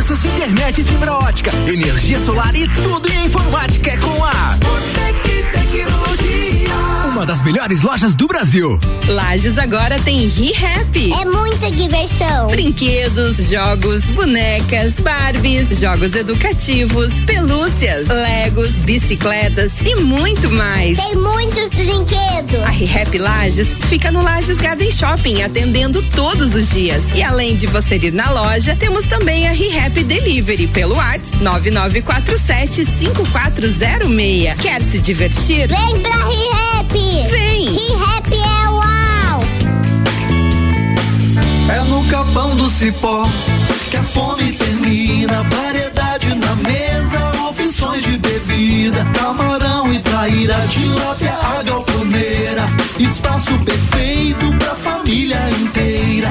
Serviços de internet e fibra ótica, energia solar e tudo em informática é com a Botec Tecnologia. Uma das melhores lojas do Brasil. Lages agora tem ReHap. É muita diversão. Brinquedos, jogos, bonecas, Barbies, jogos educativos, pelúcias, Legos, bicicletas e muito mais. Tem muitos brinquedos. A ReHap Lages fica no Lages Garden Shopping, atendendo todos os dias. E além de você ir na loja, temos também a ReHap Delivery pelo WhatsApp 9947 5406. Quer se divertir? Vem pra ReHap. Vem. ReHap é uau. É no capão do cipó que a fome termina. Variedade na mesa, opções de bebida. Camarão e traíra, tilápia, a galponeira. Espaço perfeito pra família inteira.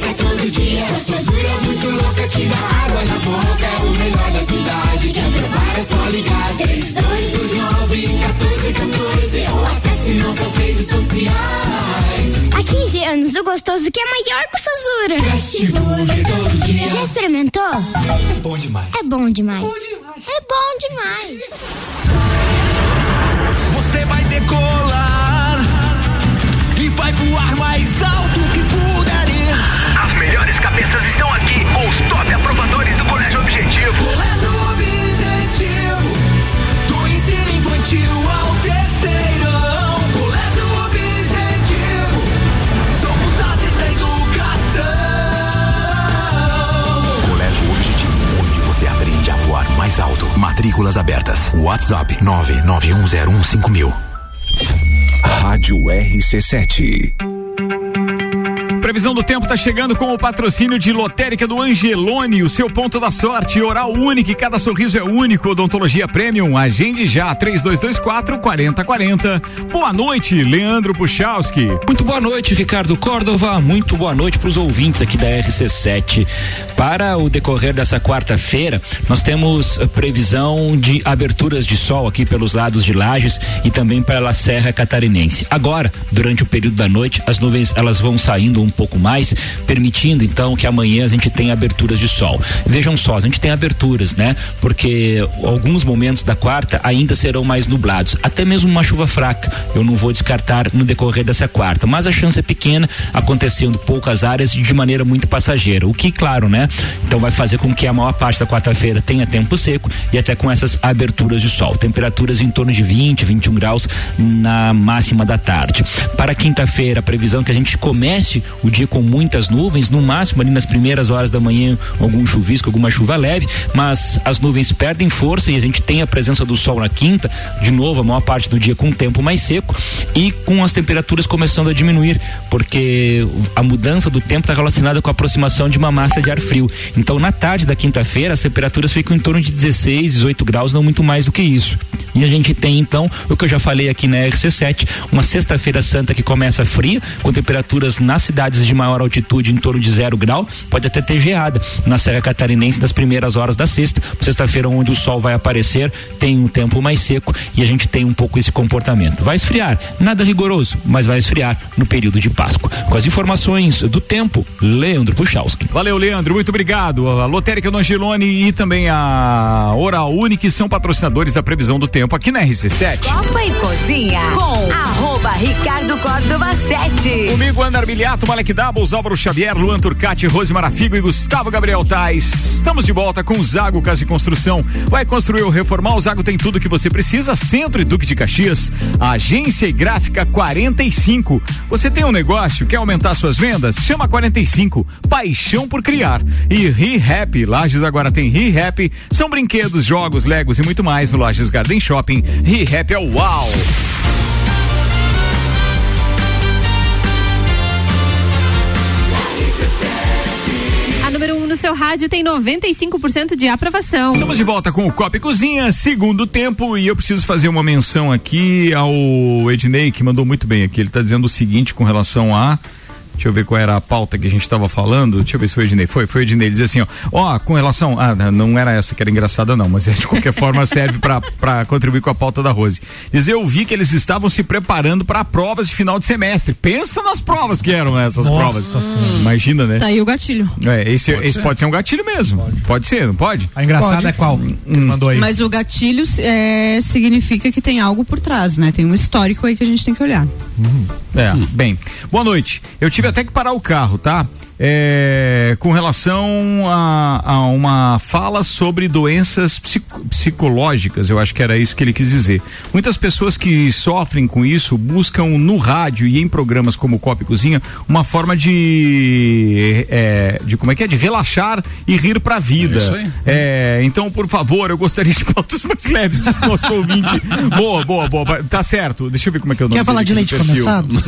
É delícia todo dia. Gostosura muito louca que dá água na boca. É o melhor da cidade. Quer provar é só ligar. 3229 1414 ou acesse nossas redes sociais. Há 15 anos, o gostoso que é maior que todo dia. Já experimentou? É bom demais. É bom demais. É bom demais. Você vai decolar e vai voar mais alto cabeças estão aqui com os top aprovadores do Colégio Objetivo. Colégio Objetivo, do ensino infantil ao terceirão. Colégio Objetivo, somos ases da educação. Colégio Objetivo, onde você aprende a voar mais alto. Matrículas abertas. WhatsApp 991015000. Rádio RC7. Previsão do tempo está chegando com o patrocínio de Lotérica do Angelone, o seu ponto da sorte, oral único, cada sorriso é único, odontologia premium, agende já, 3224 4040. Boa noite, Leandro Puchalski. Muito boa noite, Ricardo Córdova. Muito boa noite para os ouvintes aqui da RC7. Para o decorrer dessa quarta-feira, nós temos eh, previsão de aberturas de sol aqui pelos lados de Lages e também pela Serra Catarinense. Agora, durante o período da noite, as nuvens elas vão saindo um pouco mais, permitindo então que amanhã a gente tenha aberturas de sol. Vejam só, a gente tem aberturas, né? Porque alguns momentos da quarta ainda serão mais nublados, até mesmo uma chuva fraca. Eu não vou descartar no decorrer dessa quarta, mas a chance é pequena, acontecendo poucas áreas de maneira muito passageira. O que, claro, né? Então vai fazer com que a maior parte da quarta-feira tenha tempo seco e até com essas aberturas de sol. Temperaturas em torno de 20, 21 graus na máxima da tarde. Para quinta-feira, a previsão é que a gente comece o o dia com muitas nuvens, no máximo ali nas primeiras horas da manhã, algum chuvisco, alguma chuva leve, mas as nuvens perdem força e a gente tem a presença do sol na quinta, de novo, a maior parte do dia com o tempo mais seco e com as temperaturas começando a diminuir, porque a mudança do tempo está relacionada com a aproximação de uma massa de ar frio. Então, na tarde da quinta-feira, as temperaturas ficam em torno de 16, 18 graus, não muito mais do que isso. E a gente tem então o que eu já falei aqui na RC7, uma sexta-feira santa que começa fria, com temperaturas nas cidades de maior altitude em torno de zero grau, pode até ter geada na Serra Catarinense nas primeiras horas da sexta. Sexta-feira, onde o sol vai aparecer, tem um tempo mais seco e a gente tem um pouco esse comportamento. Vai esfriar, nada rigoroso, mas vai esfriar no período de Páscoa. Com as informações do tempo, Leandro Puchalski. Valeu, Leandro, muito obrigado. A Lotérica Nongilone e também a Oral Unique são patrocinadores da previsão do tempo aqui na RC7. Copa e Cozinha com arroba Ricardo Córdova 7. Comigo, Andar Miliato, Malek Doubles, Álvaro Xavier, Luan Turcati, Rose Marafigo e Gustavo Gabriel Tais. Estamos de volta com o Zago Casa e Construção. Vai construir ou reformar, o Zago tem tudo que você precisa. Centro e Duque de Caxias, Agência e Gráfica 45. Você tem um negócio, quer aumentar suas vendas? Chama 45. Paixão por criar. E ReHap, Lages agora tem ReHap. São brinquedos, jogos, legos e muito mais no Lages Garden Shopping. ReHap é o uau! Seu rádio tem 95% de aprovação. Estamos de volta com o Copa e Cozinha, segundo tempo, e eu preciso fazer uma menção aqui ao Ednei, que mandou muito bem aqui. Ele está dizendo o seguinte com relação a. Deixa eu ver qual era a pauta que a gente estava falando. Deixa eu ver se foi o Ednei. Foi, foi o Ednei. Ele diz assim, ó, ó, com relação. Ah, não era essa que era engraçada, não, mas é, de qualquer forma serve para contribuir com a pauta da Rose. Diz, eu vi que eles estavam se preparando para provas de final de semestre. Pensa nas provas que eram essas Nossa provas. Imagina, né? Tá aí o gatilho. É, esse, Pode esse ser. pode ser um gatilho mesmo. Pode, pode ser, não pode? A engraçada Pode. é qual? Que mandou aí. Mas o gatilho é, significa que tem algo por trás, né? Tem um histórico aí que a gente tem que olhar. É, bem. Boa noite. Eu tive até que parar o carro, tá? É, com relação a, a uma fala sobre doenças psico- psicológicas, eu acho que era isso que ele quis dizer. Muitas pessoas que sofrem com isso buscam no rádio e em programas como Copa e Cozinha uma forma de, é, de como é que é, de relaxar e rir pra vida. É isso aí. É, então, por favor, eu gostaria de pautas mais leves disse nosso ouvinte. Boa, boa, boa. Tá certo. Deixa eu ver como é que é o nome Quer falar de leite condensado?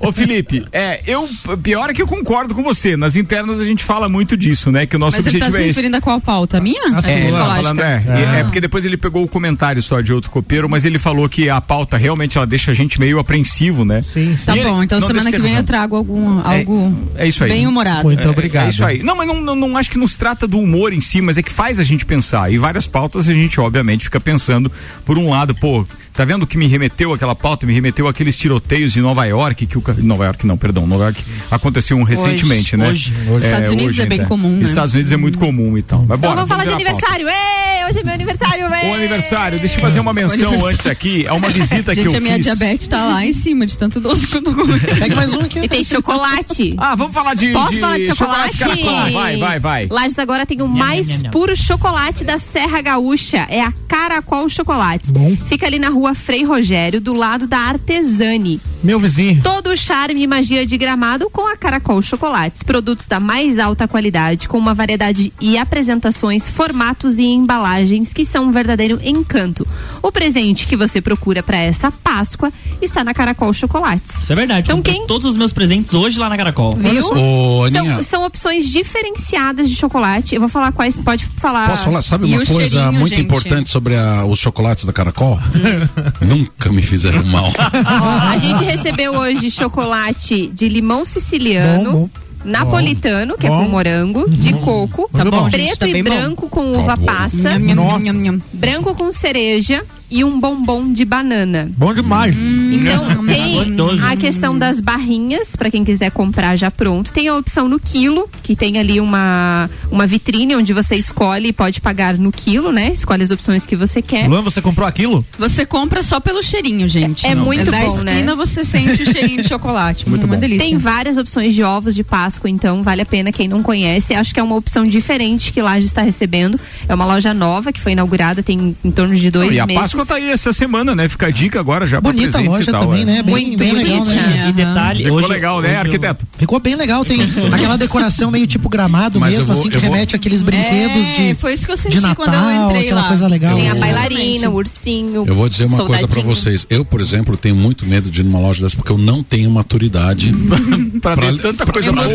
Ô Felipe, é, eu pior é que eu concordo com você. Nas internas a gente fala muito disso, né? Que o nosso Mas ele tá objetivo se é esse. referindo a qual pauta? A minha? É, ele tá psicológica. falando, é, é, é porque depois ele pegou o comentário só de outro copeiro, mas ele falou que a pauta realmente ela deixa a gente meio apreensivo, né? Sim, Tá E bom, então semana que vem eu trago algum, algo É isso aí. bem humorado. Muito É, obrigado. É isso aí. Não, mas não, não, não acho que não se trata do humor em si, mas é que faz a gente pensar. E várias pautas a gente, obviamente, fica pensando, por um lado, pô, tá vendo o que me remeteu aquela pauta? Me remeteu aqueles tiroteios de Nova York, que o. Nova York não, perdão, Nova York aconteceu um recentemente, né? Hoje. Estados Unidos é bem né? comum, né? Estados Unidos é muito comum e tal. Mas Então bora, vamos falar de aniversário. Ei, hoje é meu aniversário, véi. O aniversário, deixa eu fazer uma menção antes aqui. É uma visita que Gente, eu a minha fiz. diabetes tá lá em cima de tanto doce que eu tô comendo. Pega mais um aqui. E tem chocolate. Ah, vamos falar de, Posso de falar de chocolate? Caracol. Vai, vai, vai. Lages agora tem o mais nham, nham. puro chocolate da Serra Gaúcha. É a Caracol Chocolates. Bom. Fica ali na rua Frei Rogério, do lado da Artesani. Meu vizinho. Todo o charme e magia de gramado com a Caracol Chocolates. Produtos da mais alta qualidade, com uma variedade e apresentações, formatos e embalagens que são um verdadeiro encanto. O presente que você procura para essa Páscoa está na Caracol Chocolates. Isso é verdade. Então quem- todos os meus presentes hoje lá na Caracol. Viu? Ô, São, são opções diferenciadas de chocolate. Eu vou falar quais. Pode falar. posso falar? Sabe E uma coisa muito gente? importante sobre a- os chocolates da Caracol? Nunca me fizeram mal. Ó, a gente recebeu hoje chocolate de limão siciliano. Bom, bom. Napolitano, que é Bom. com morango, de coco, Tá bom, preto gente, tá e bom. branco com uva Tá bom. passa, Nham, nham, Nossa. nham, nham. branco com cereja e um bombom de banana. Bom demais. Então tem Gostoso. a questão das barrinhas, pra quem quiser comprar já pronto. Tem a opção no quilo, que tem ali uma, uma vitrine onde você escolhe e pode pagar no quilo, né? Escolhe as opções que você quer. Luan, você comprou aquilo? Você compra só pelo cheirinho, gente. É- é muito da bom, né? esquina você sente o cheirinho de chocolate. Muito uma bom. delícia. Tem várias opções de ovos de Páscoa, então vale a pena quem não conhece. Acho que é uma opção diferente que Laje está recebendo. É uma loja nova que foi inaugurada tem em torno de dois Não, e a meses. Páscoa loja tá aí essa semana, né? Fica a dica agora já Bonita pra loja e tal. também, é. né? Bem, bem legal, né? E detalhe, Ficou hoje, legal, né, hoje eu- arquiteto? Ficou bem legal, tem aquela decoração meio tipo gramado Mas mesmo, vou- assim, que eu vou- remete àqueles brinquedos É, de, foi isso que eu de senti Natal, quando eu entrei aquela lá. coisa legal. Tem a bailarina, o ursinho. Eu vou dizer uma coisa pra soldadinho. vocês. Eu, por exemplo, tenho muito medo de ir numa loja dessa porque eu não tenho maturidade. pra, ver tanta coisa boa?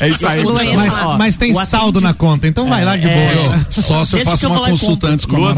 É isso aí. Mas, mas tem saldo na conta, então vai lá de É, boa. Só se eu faço uma consulta antes com a Mara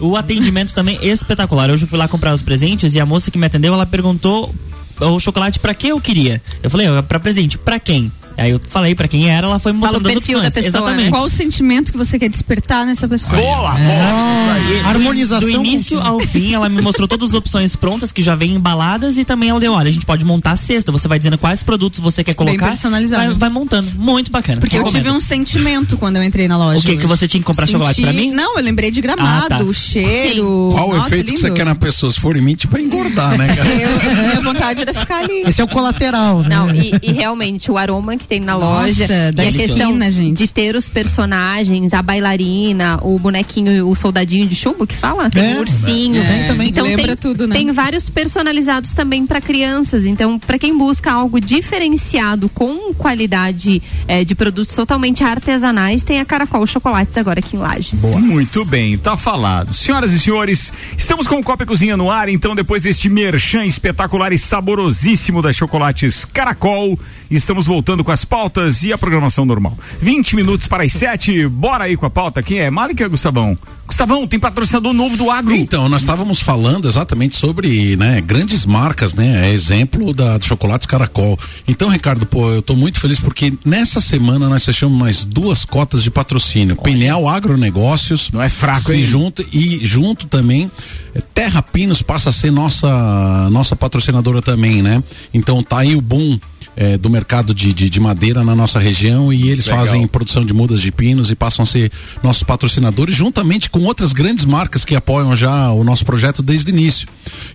O atendimento também espetacular. Hoje eu fui lá comprar os presentes e a moça que me atendeu, ela perguntou o chocolate pra que eu queria. Eu falei, "É pra presente, pra quem? Aí eu falei pra quem era, ela foi me Fala o mostrando as perfil da pessoa, Exatamente. né? Qual o sentimento que você quer despertar nessa pessoa? Boa, E do- Harmonização Do início ao fim, ela me mostrou todas as opções prontas que já vêm embaladas e também ela deu, olha, a gente pode montar a cesta. Você vai dizendo quais produtos você quer colocar. personalizado. Vai, vai montando. Muito bacana. Porque eu Recomendo. tive um sentimento quando eu entrei na loja. O que que você tinha que comprar chocolate pra mim? Não, eu lembrei de gramado, Ah, tá. o cheiro. Qual o Nossa, efeito que você lindo. quer na pessoa? Se for em mim, tipo, é engordar, né, cara? Eu, minha vontade era ficar ali. Esse é o colateral, né? Não, e, e realmente o aroma que tem na Nossa, loja e a questão gente. de ter os personagens, a bailarina, o bonequinho, o soldadinho de chumbo que fala, tem É, o ursinho. tem também. Então Lembra tem, tudo, né? tem vários personalizados também para crianças. Então, para quem busca algo diferenciado com qualidade eh, de produtos totalmente artesanais, tem a Caracol Chocolates agora aqui em Lages. Muito bem, tá falado. Senhoras e senhores, estamos com o Copa e Cozinha no ar, então depois deste merchan espetacular e saborosíssimo das chocolates Caracol, estamos voltando com as pautas e a programação normal. 20 minutos para as 7, bora aí com a pauta. Quem é? Malik ou Gustavão? Gustavão, tem patrocinador novo do Agro. Então, nós estávamos falando exatamente sobre, né, grandes marcas, né, é exemplo da Chocolates Caracol. Então, Ricardo, pô, eu tô muito feliz porque nessa semana nós fechamos mais duas cotas de patrocínio. Penial Agronegócios. Não é fraco, se hein? junto e junto também eh, Terra Pinos passa a ser nossa nossa patrocinadora também, né? Então tá aí o boom eh, do mercado de, de, de madeira na nossa região e eles Legal. fazem produção de mudas de pinos e passam a ser nossos patrocinadores, juntamente com outras grandes marcas que apoiam já o nosso projeto desde o início,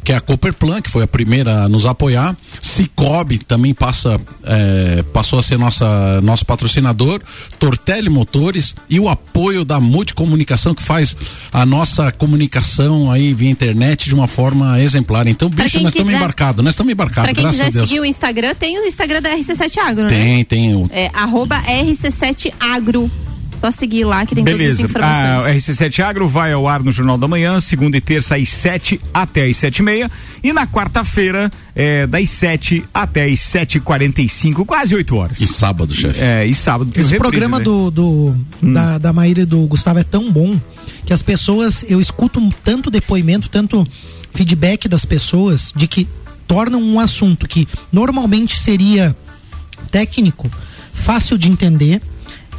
que é a Cooperplan, que foi a primeira a nos apoiar, Cicobi também passa, eh, passou a ser nossa, nosso patrocinador, Tortelli Motores e o apoio da Multicomunicação, que faz a nossa comunicação aí via internet de uma forma exemplar. Então, bicho, quem nós estamos quiser- embarcados, nós estamos embarcados, Para quem graças a quiser Deus. seguir o Instagram, tem o Instagram da RC7 Agro, né? Tem, tem o É arroba RC7 Agro. Só seguir lá que tem todas Beleza. as informações. A RC7 Agro vai ao ar no Jornal da Manhã, segunda e terça, às 7 até às 7 e meia. E na quarta-feira, é, das 7 até às 7h45, quase 8 horas. E sábado, chefe. É, e sábado. tem Esse reprise, programa né? do, do- da, da Maíra e do Gustavo é tão bom que as pessoas, eu escuto um tanto depoimento, tanto feedback das pessoas de que tornam um assunto que normalmente seria técnico, fácil de entender,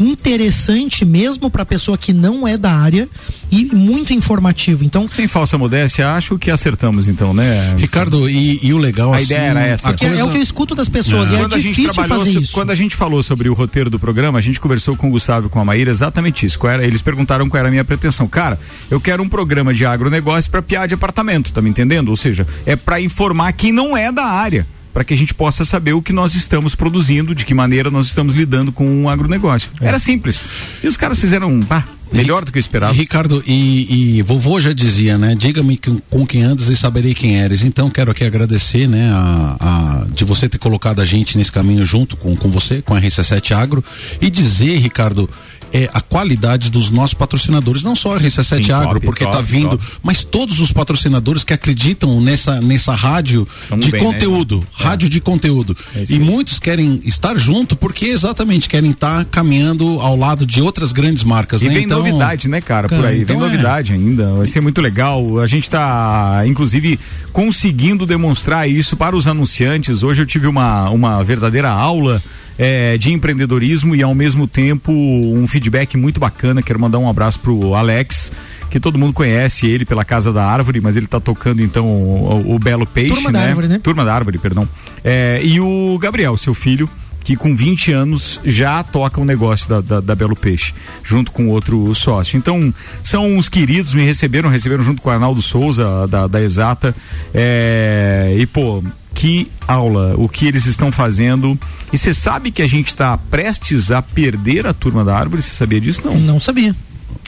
interessante mesmo para pessoa que não é da área e muito informativo. Então, Sem falsa modéstia, acho que acertamos então, né? Ricardo, e, e o legal A assim, ideia era essa. a porque é coisa- o que eu escuto das pessoas e é quando a gente difícil fazer so- isso. quando a gente falou sobre o roteiro do programa, a gente conversou com o Gustavo e com a Maíra exatamente isso. Qual era, eles perguntaram qual era a minha pretensão. Cara, eu quero um programa de agronegócio para piar de apartamento, tá me entendendo? Ou seja, é para informar quem não é da área. Para que a gente possa saber o que nós estamos produzindo, de que maneira nós estamos lidando com o agronegócio. Era simples. E os caras fizeram pá, melhor do que eu esperava. Ricardo, e, e vovô já dizia, né? Diga-me com, com quem andas e saberei quem eres. Então quero aqui agradecer, né? A, a- de você ter colocado a gente nesse caminho junto com, com você, com a RC7 Agro. E dizer, Ricardo, é, a qualidade dos nossos patrocinadores, não só a RC7 Sim, Agro, top, porque top, tá vindo, top. mas todos os patrocinadores que acreditam nessa, nessa rádio de bem, né, conteúdo, irmão? rádio de conteúdo. É e muitos querem estar junto porque exatamente querem estar caminhando ao lado de outras grandes marcas, E né? vem Então- novidade, né, cara, por Cara, aí. então vem é. novidade ainda. Vai ser muito legal. A gente tá, inclusive, conseguindo demonstrar isso para os anunciantes. Hoje eu tive uma, uma verdadeira aula. Eh, de empreendedorismo e ao mesmo tempo um feedback muito bacana. Quero mandar um abraço pro Alex, que todo mundo conhece ele pela Casa da Árvore, mas ele tá tocando então o, o Belo Peixe, Turma da Árvore, né? Turma da Árvore, perdão. É, e o Gabriel, seu filho, que com 20 anos já toca um negócio da, da, da Belo Peixe, junto com outro sócio. Então, são uns queridos, me receberam, receberam junto com o Arnaldo Souza, da, da Exata. É, e, pô, que aula, o que eles estão fazendo. E você sabe que a gente está prestes a perder a turma da árvore? Você sabia disso? Não. Não sabia.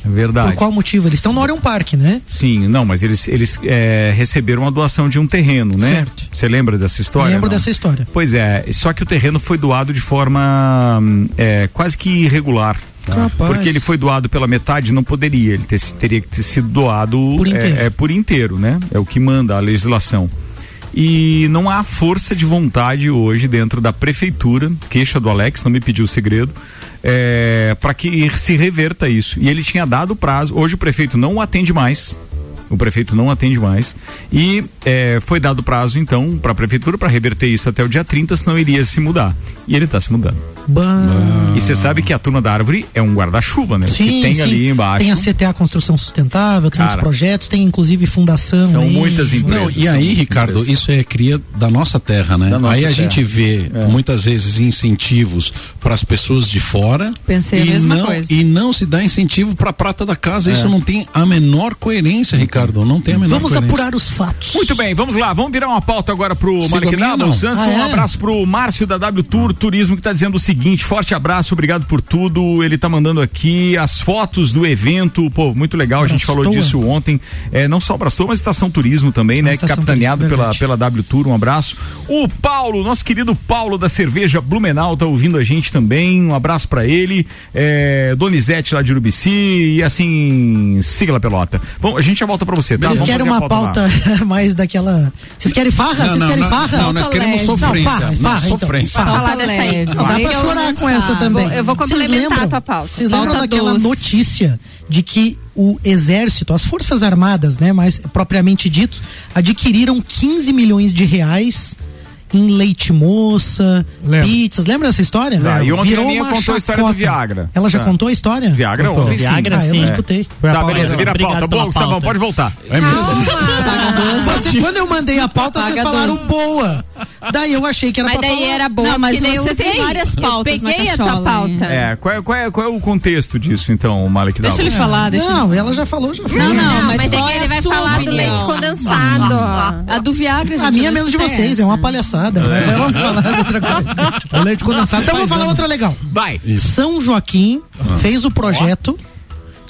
É verdade. Por qual motivo? Eles estão no Orion Park, né? Sim, não, mas eles, eles é, receberam a doação de um terreno, né? Certo. Você lembra dessa história? Lembro não? dessa história. Pois é, só que o terreno foi doado de forma hum, é, quase que irregular. tá? Porque ele foi doado pela metade, não poderia. Ele ter- teria que ter sido doado Por inteiro. É, é, por inteiro, né? É o que manda a legislação. E não há força de vontade hoje dentro da prefeitura, queixa do Alex, não me pediu o segredo, é, para que se reverta isso. E ele tinha dado prazo. Hoje o prefeito não atende mais. O prefeito não atende mais. E é, foi dado prazo, então, para a prefeitura para reverter isso até o dia 30, senão iria se mudar. E ele está se mudando. E você sabe que a turma da árvore é um guarda-chuva, né? Sim, que tem sim. ali embaixo. Tem a CTA Construção Sustentável, tem Cara. outros projetos, tem inclusive fundação. São aí. muitas Não, empresas. e aí, Ricardo, isso é cria da nossa terra, né? Da nossa aí a terra. gente vê muitas vezes incentivos para as pessoas de fora. Pensei a e mesma não, coisa. E não se dá incentivo para prata da casa. É. Isso não tem a menor coerência, Ricardo. Não tem a menor Vamos coerência. apurar os fatos. Muito bem, vamos lá, vamos virar uma pauta agora pro a não? Antes, Ah, um é? abraço pro Márcio da W Tour Turismo que tá dizendo o seguinte: forte abraço, obrigado por tudo. Ele tá mandando aqui as fotos do evento, pô, muito legal, a gente falou disso ontem. É, não só Abraçou, mas Estação Turismo também, né? Capitaneado Turismo, pela, pela W Tour, um abraço. O Paulo, nosso querido Paulo da cerveja Blumenau, tá ouvindo a gente também. Um abraço pra ele. É, Donizete lá de Urubici e assim, siga lá pelota. Bom, a gente já volta pra você, tá? Vocês Vamos querem uma pauta mais daquela. Vocês querem farra? Não, Vocês não, querem não, farra? não, nós queremos Não, sofrência. farra, Não, farra, então. sofrência. Farra. Falar dessa aí. Não, dá pra chorar com essa também. Vou- eu vou complementar lembram- a tua pauta. Vocês lembram Pauta daquela doce. notícia de que o exército, as forças armadas, né, mais propriamente dito, adquiriram 15 milhões de reais em leite moça, Lembro. pizzas. Lembra dessa história? Tá, e ontem Virou a uma contou a história do chacota. Viagra. Ela já Tá. contou a história? Viagra Contou. ontem sim. Viagra, Ah, eu sim. não É. escutei. Foi a Tá, beleza, vira a pauta. Bom, Gustavão, pode voltar. É mesmo? Você, quando eu mandei a pauta, vocês falaram boa. Daí eu achei que era Mas pra daí falar. era boa, Não, mas você tem várias pautas Eu na peguei a tua cachola aí. pauta. É, qual é, qual, é, qual é o contexto disso, então, Malik Deixa ele falar, deixa Não, ela já falou, já falou. Não, não, mas, mas é que é ele a vai falar do leite condensado. A do Viagra, gente. A minha é menos de vocês, é uma palhaçada. né? Mas Vamos falar outra coisa. O leite condensado Então vou faz falar anos. outra legal. Vai. São Joaquim fez o projeto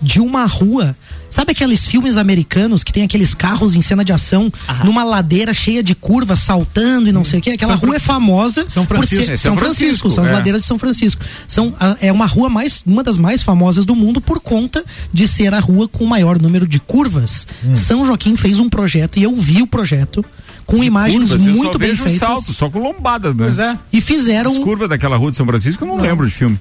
de uma rua. Sabe aqueles filmes americanos que tem aqueles carros em cena de ação numa ladeira cheia de curvas, saltando e não sei o que? Aquela São rua Fran- é famosa São por Francisco. ser É São, São Francisco, Francisco, são as é. ladeiras de São Francisco. São, a- é uma rua mais, uma das mais famosas do mundo por conta de ser a rua com o maior número de curvas. Hum. São Joaquim fez um projeto e eu vi o projeto com imagens Curvas, eu muito só bem vejo feitas. salto, só com lombada, né? Pois é. E fizeram. As curvas daquela rua de São Francisco eu não, lembro de filme.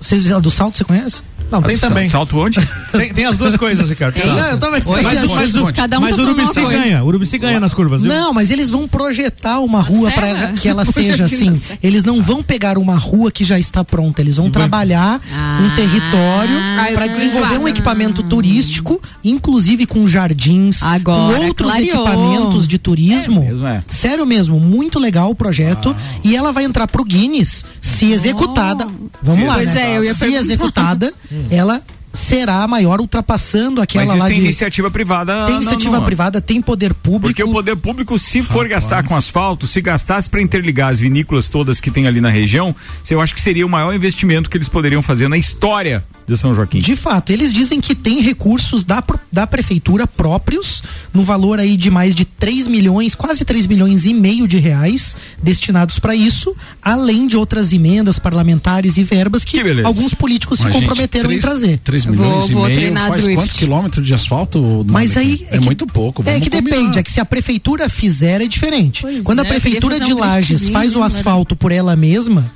Vocês, a do salto você conhece? Não, tem também. Salto onde? Tem, tem as duas coisas, Ricardo. Tem- Não, eu também. Mas, mas, mas, o- Cada um mas tá o Urubici ganha. O Urubici ganha nas curvas, viu? Não, mas eles vão projetar uma rua serra? para que ela seja assim. Eles não vão pegar uma rua que já está pronta, eles vão trabalhar um território Ah, para desenvolver um equipamento turístico, inclusive com jardins, Agora, com outros clareou. equipamentos de turismo. É mesmo, é. Sério mesmo, muito legal o projeto. E ela vai entrar pro Guinness se executada. Vamos Se lá, Pois né? é, eu ia se perguntar. executada, ela será a maior ultrapassando aquela Mas lá tem de iniciativa privada. tem não, iniciativa não. privada, tem poder público. Porque o poder público, se for gastar com asfalto, se gastasse para interligar as vinícolas todas que tem ali na região, eu acho que seria o maior investimento que eles poderiam fazer na história de São Joaquim. De fato, eles dizem que tem recursos da, da prefeitura próprios, no valor aí de mais de 3 milhões, quase 3 milhões e meio de reais destinados para isso, além de outras emendas parlamentares e verbas que, Que alguns políticos se Mas, gente, comprometeram três- em trazer. 3 Vou- milhões vou e meio faz drift. quantos quilômetros de asfalto? Mas aí é, que- muito pouco. É que combinar. depende, é que se a prefeitura fizer é diferente. Pois Quando a é, prefeitura queria de um Lages faz o né? asfalto por ela mesma,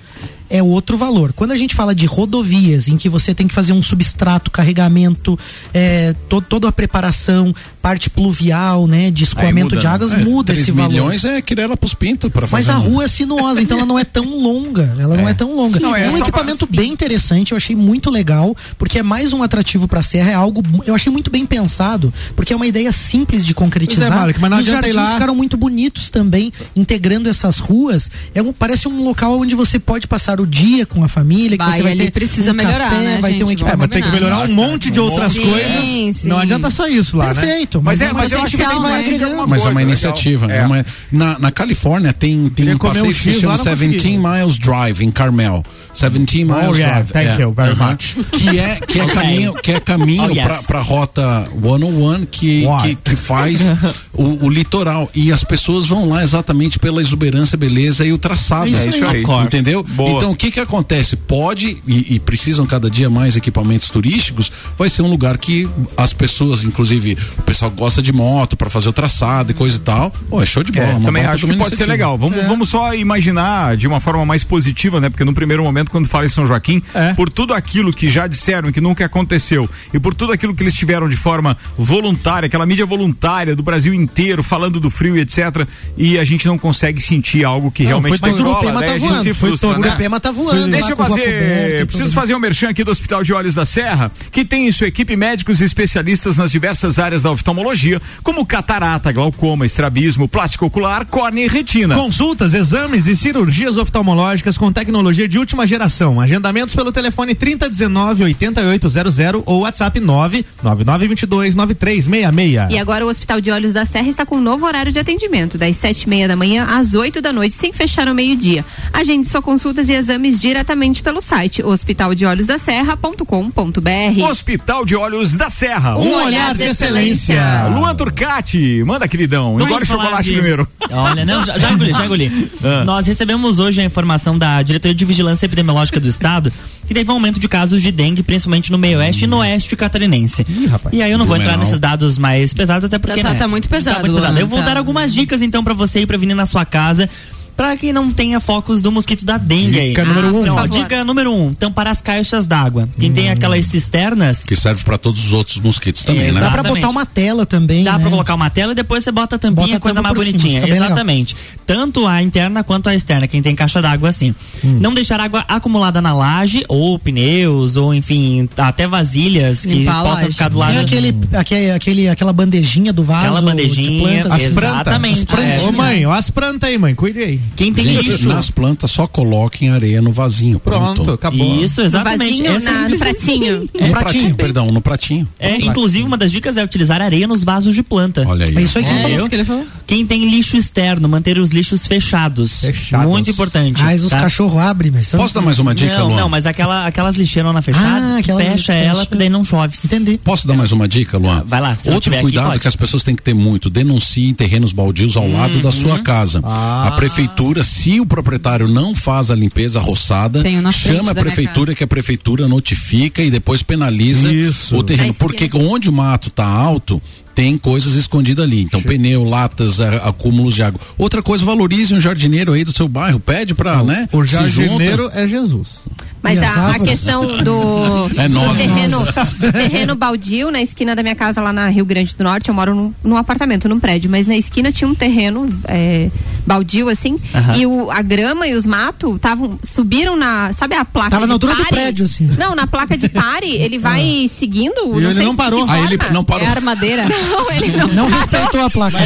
é outro valor. Quando a gente fala de rodovias, em que você tem que fazer um substrato, carregamento, é, to- toda a preparação, parte pluvial, né, de escoamento muda, de né? águas, É, muda 3 esse valor. milhões é querer pros pintos para fazer. Mas a um- rua é sinuosa, então ela não é tão longa. Ela não é tão longa. Não, é é um equipamento bem interessante, eu achei muito legal, porque é mais um atrativo pra serra, é algo, eu achei muito bem pensado, porque é uma ideia simples de concretizar. Pois é, Malik, mas não os jardins lá- ficaram muito bonitos também, integrando essas ruas. É um, parece um local onde você pode passar o dia com a família, que Bah, você e vai ter precisa um melhorar, café, né, vai ter um gente? É, mas tem que melhorar um monte de outras Sim, coisas. sim. Não adianta só isso lá, né? Perfeito, Mas, mas, é, mas eu acho que né? vai agregando uma Mas é uma iniciativa. É. é uma- na, na Califórnia tem, tem um passeio um que se chama lá, não 17 consegui. Miles Drive em Carmel. 17 Miles Oh, yeah, Drive. thank é. you very Aham. much. Que é, que é Ok. caminho, que é caminho Oh, yes. pra, pra rota 101 que, que, que faz o, o litoral. E as pessoas vão lá exatamente pela exuberância, beleza e o traçado. É isso aí. Entendeu? Boa. Então o que que acontece? Pode, e, e precisam cada dia mais equipamentos turísticos, vai ser um lugar que as pessoas, inclusive, o pessoal gosta de moto para fazer o traçado e coisa e tal. Pô, é show de bola. É, uma também acho que pode ser iniciativa. legal. Vamos, vamos só imaginar de uma forma mais positiva, né? Porque no primeiro momento, quando fala em São Joaquim, É. por tudo aquilo que já disseram que nunca aconteceu e por tudo aquilo que eles tiveram de forma voluntária, aquela mídia voluntária do Brasil inteiro falando do frio e etc. E a gente não consegue sentir algo que Não, realmente foi- mas o desenrola, Urupema né? tá voando, se foi frustra, todo- o né? Urupema tá voando Deixa eu fazer, preciso fazer um merchan aqui do Hospital de Olhos da Serra, que tem em sua equipe médicos e especialistas nas diversas áreas da oftalmologia, como catarata, glaucoma, estrabismo, plástico ocular, córnea e retina. Consultas, exames e cirurgias oftalmológicas com tecnologia de última geração. Agendamentos pelo telefone 3019 8800 ou WhatsApp 99922 9366. E agora o Hospital de Olhos da Serra está com um novo horário de atendimento, das sete e meia da manhã às 8 da noite, sem fechar ao meio-dia. Agende sua consultas e exames diretamente pelo site hospitaldeolhosdaserra.com.br. Hospital de Olhos da Serra. Um olhar de excelência. Luan Turcati, manda, queridão. Vamos Engole o falar chocolate de- primeiro. Olha, não, já, já engoli, já engoli. Ah. Nós recebemos hoje a informação da Diretoria de Vigilância Epidemiológica do Estado que teve um aumento de casos de dengue, principalmente no meio oeste e no oeste catarinense. e aí eu não vou entrar nesses dados mais pesados, até porque. Tá- né, tá muito pesado, muito pesado. Luan, Eu vou tá. dar algumas dicas então pra você e prevenir na sua casa. Pra quem não tenha focos do mosquito da dengue aí. Dica número um. Então, ó, dica número um: tampar as caixas d'água. Quem tem aquelas cisternas, Que serve para todos os outros mosquitos também, né? Dá pra Exatamente. botar uma tela também. Dá né? pra colocar uma tela e depois você bota a tampinha, Bota a coisa mais cima, bonitinha. bem legal. Exatamente. Tanto a interna quanto a externa, quem tem caixa d'água assim. Hum. Não deixar água acumulada na laje, ou pneus, ou enfim, até vasilhas que possam ficar do lado. Tem aquele, aquele, aquele, aquela bandejinha do vaso. Aquela bandejinha, de plantas. as As Exatamente. plantas. É. Ô mãe, ó as plantas aí, mãe, cuide aí. Quem tem Gente, lixo. nas plantas só coloquem areia no vasinho. Pronto. Pronto, acabou. Isso, exatamente. vasinho, É na- no pratinho. assim. No pratinho, perdão, no pratinho. É, inclusive, uma das dicas é utilizar areia nos vasos de planta. Olha aí. É isso aí que É, ele falou. que ele falou. Quem tem lixo externo, manter os lixos fechados. Fechados. Muito importante. Mas os tá? cachorros abrem, mas Posso dar mais uma dica, não, Luan? não, mas aquela, aquelas lixeironas fechadas, Ah, aquelas fecha fecha. ela, que daí não chove. Entendi. Posso dar mais uma dica, Luan? Vai lá, Outro aqui, cuidado que as pessoas têm que ter muito: denunciem terrenos baldios ao lado da sua Uhum. casa. Ah. A prefeitura, se o proprietário não faz a limpeza roçada, chama a prefeitura que a prefeitura notifica e depois penaliza Isso. o terreno. Porque onde o mato está alto, tem coisas escondidas ali. Então, pneu, latas, a- acúmulos de água. Outra coisa, valorize um jardineiro aí do seu bairro. Pede pra, né? O jardineiro é Jesus. Mas as a, a questão do, É do terreno, do terreno baldio, na esquina da minha casa, lá na Rio Grande do Norte, eu moro num, num apartamento, num prédio, mas na esquina tinha um terreno é, baldio, assim, e o, a grama e os matos estavam, subiram na, sabe a placa Tava de na altura do pare? prédio, assim. Não, na placa de pare, ele vai seguindo, E não ele sei não parou. que Ah, ele não parou. É armadeira. Não, ele não, Não respeitou a placa.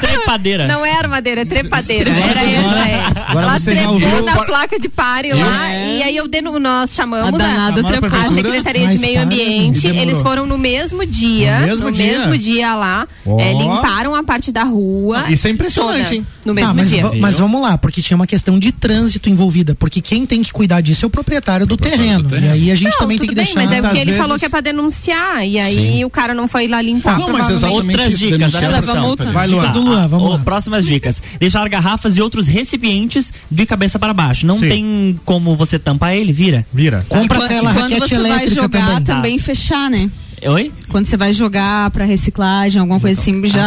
trepadeira. Não é armadeira, é trepadeira. Era essa, é. Agora Ela você já trepou ouviu- na placa de pare lá e aí eu denu, nós chamamos A a, trepou. a Secretaria de Meio Ambiente. Eles foram no mesmo dia, No mesmo no dia? mesmo dia lá, Ó. é, limparam a parte da rua. Isso é impressionante, toda, hein? No mesmo Tá, mas, dia. mas vamos lá, porque tinha uma questão de trânsito envolvida, porque quem tem que cuidar disso é o proprietário do terreno. E aí a gente Não, também tem que bem, deixar. mas é porque ele vezes- falou que é pra denunciar e aí o cara não foi lá limpar. Não, mas Outras isso, dicas, atenção. Vai? Luan. Dicas do Luan, vamos lá. Próximas dicas. Deixar garrafas e outros recipientes de cabeça para baixo. Não Sim. tem como você tampar ele, vira. Vira. Compra Quando, aquela quando raquete você vai elétrica jogar também. também, fechar, né? Oi? Quando você vai jogar pra reciclagem, alguma coisa assim, já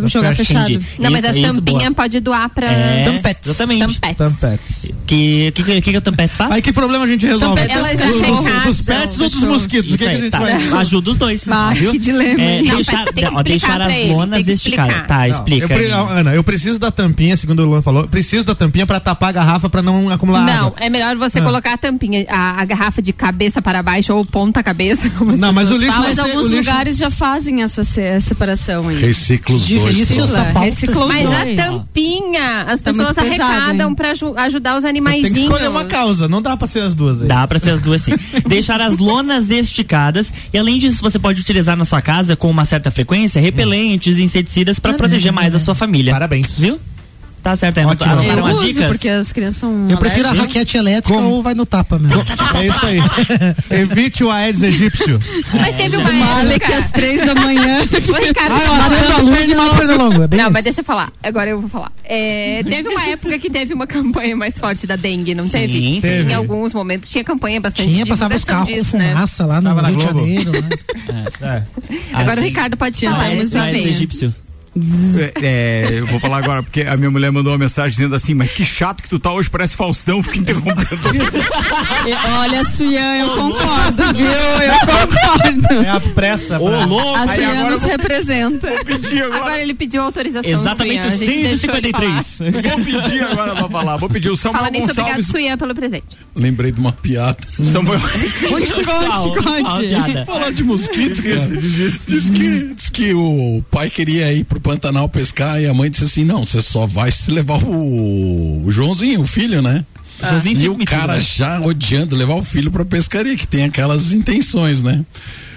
tá. jogar Fecha, fechado. entendi. Não, mas Isso, a isso, tampinha boa. pode doar pra É, Tampetes. exatamente. Tampetes. Tampetes. Que que, que, que, que o Tampetes faz? Aí que problema a gente resolve? Tampetes Elas dos, checaram. dos pets ou dos mosquitos? O que, Isso que a aí, gente tá. vai? Ajuda os dois. Ah, viu? que dilema, É? Não, deixar, tem que ó, deixar as lonas esticadas. explicar. Tá, Não, explica. eu. Ana, eu preciso da tampinha, segundo o Luan falou. Preciso da tampinha pra tapar a garrafa pra não acumular Não, água. é melhor você Ah. colocar a tampinha, a, a garrafa de cabeça para baixo ou ponta cabeça, como Não, mas o lixo falam. Alguns lixo- lugares já fazem essa se- separação aí. Reciclos dois. Recicla, pronto. recicla os Mas a dois. tampinha, as Tá pessoas pesado, arrecadam aju- ajudar os Tem animaizinhos. que escolher uma causa, não dá pra ser as duas aí. Dá pra ser as duas sim. Deixar as lonas esticadas e além disso você pode utilizar na sua casa com uma certa frequência repelentes e inseticidas pra proteger mais a sua família. Parabéns. Viu? Tá certo aí, Ótimo. anotaram Eu as uso, dicas? porque as crianças são Eu prefiro a alérgicas. raquete elétrica ou vai no tapa mesmo. É isso aí. Evite o Aedes egípcio. Mas teve uma Male época que às três da manhã. O Ricardo Ah, eu acendo a luz e mato pernilongo. É bem Não, isso. mas deixa eu falar. Agora eu vou falar. É, teve uma época que teve uma campanha mais forte da dengue, não teve? Sim, teve. Em alguns momentos tinha campanha bastante Tinha, passava os carros com disso, né? fumaça lá no Rio de. Janeiro. Né? É. Agora o Ricardo pode falar. Aedes, esse Aedes egípcio. É, eu vou falar agora, porque a minha mulher mandou uma mensagem dizendo assim, mas que chato que tu tá hoje, parece Faustão, fica interrompendo. E- Olha, Suyan, eu concordo, viu? Eu concordo. É a pressa. Ô, pra- louco! A Suyan agora nos eu vou- representa. pedir agora. Agora ele pediu autorização. Exatamente Suyan, a gente deixou ele falar. 6h53. Vou pedir agora pra falar. Vou pedir o Samuel Fala nisso, obrigado, Gonçalves. Suyan, pelo presente. Lembrei de uma piada. Samuel, Conte, conte, conte. Falar de mosquito, cara. Diz que, diz que o pai queria ir pro Pantanal pescar e a mãe disse assim: não, você só vai se levar o, o Joãozinho, o filho, né? Joãozinho e o cara tira. já odiando levar o filho pra pescaria, que tem aquelas intenções, né?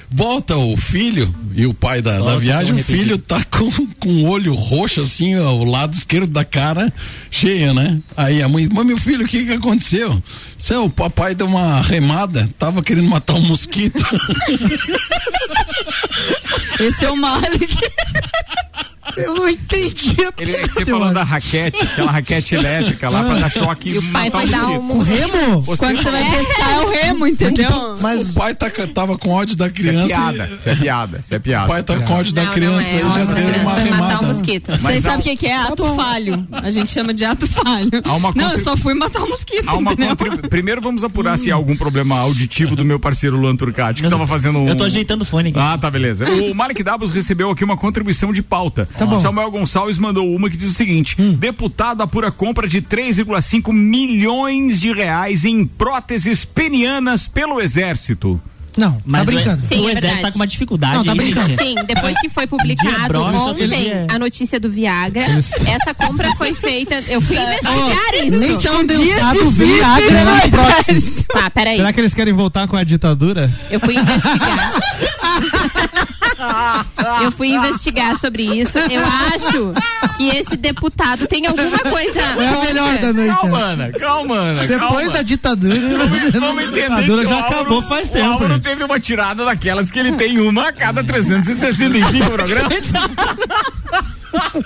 Volta o filho e o pai da, da viagem, o filho tá com, com o olho roxo, assim, ao lado esquerdo da cara, cheia, né? Aí a mãe, mas meu filho, o que que aconteceu? Disse, "É, o papai deu uma remada, tava querendo matar um mosquito. Esse é o Malik. Eu não entendi a ele, piada, você falou mano. da raquete, aquela raquete elétrica lá pra dar choque e o pai o dar um Com remo? Você Quando você vai pescar é o remo, entendeu? Mas o pai tá, tava com ódio da Isso é criança. piada, isso é piada, isso é O piada. pai tá com ódio da Não, criança é. e já deu uma vai matar remada. um mosquito. Vocês sabem um- o que, é ato falho. A gente chama de ato falho. Não, eu só fui matar o mosquito, Primeiro vamos apurar se há algum problema auditivo do meu parceiro Luan Turcati, que tava fazendo um... Eu tô ajeitando o fone aqui. Ah, tá, beleza. O Malik Dabos recebeu aqui uma contribuição de pauta. Tá bom. Samuel Gonçalves mandou uma que diz o seguinte: Hum. deputado apura compra de 3,5 milhões de reais em próteses penianas pelo exército. não, Mas tá o- brincando. Sim, o é exército tá com uma dificuldade Não, tá aí, brincando. gente. Sim, depois que foi publicado broxa, ontem a notícia do Viagra, essa compra foi feita. Eu fui investigar isso. Leite São condensado, dias Viagra na prótese. Tá, peraí. Será que eles querem voltar com a ditadura? Eu fui investigar. Eu fui investigar sobre isso. Eu acho que esse deputado tem alguma coisa. É a melhor da noite. Calma, né? Ana, calma, Ana. Depois calma. da ditadura. Vamos entender ditadura que já o Álvaro- acabou faz O tempo, Álvaro gente. teve uma tirada daquelas que ele tem uma a cada 365 programas.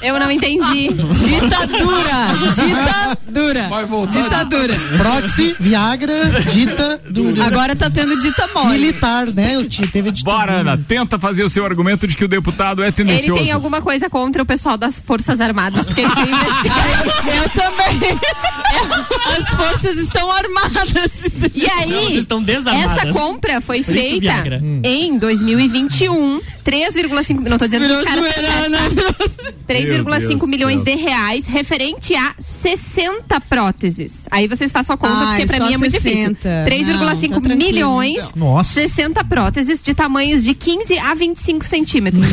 Eu não entendi. Ditadura! Ditadura! Vai voltar. Ditadura! Prótese, Viagra, ditadura. Agora tá tendo dita mole. Militar, né? Os ti- Teve ditadura. Bora, Ana, tenta fazer o seu argumento de que o deputado é Ele tendencioso. tem alguma coisa contra o pessoal das Forças Armadas, porque ele foi investigar. Eu também. As forças estão armadas. E aí, Não, vocês estão desarmadas. essa compra foi Por feita em 2021. 3,5 não tô dizendo que Virou os caras né? Meu 3,5 Deus milhões de reais referente a 60 próteses. Aí vocês façam a conta, Ai, porque pra só mim é muito 60. difícil. 3,5 Não, tá milhões, então. Nossa. 60 próteses de tamanhos de 15 a 25 centímetros.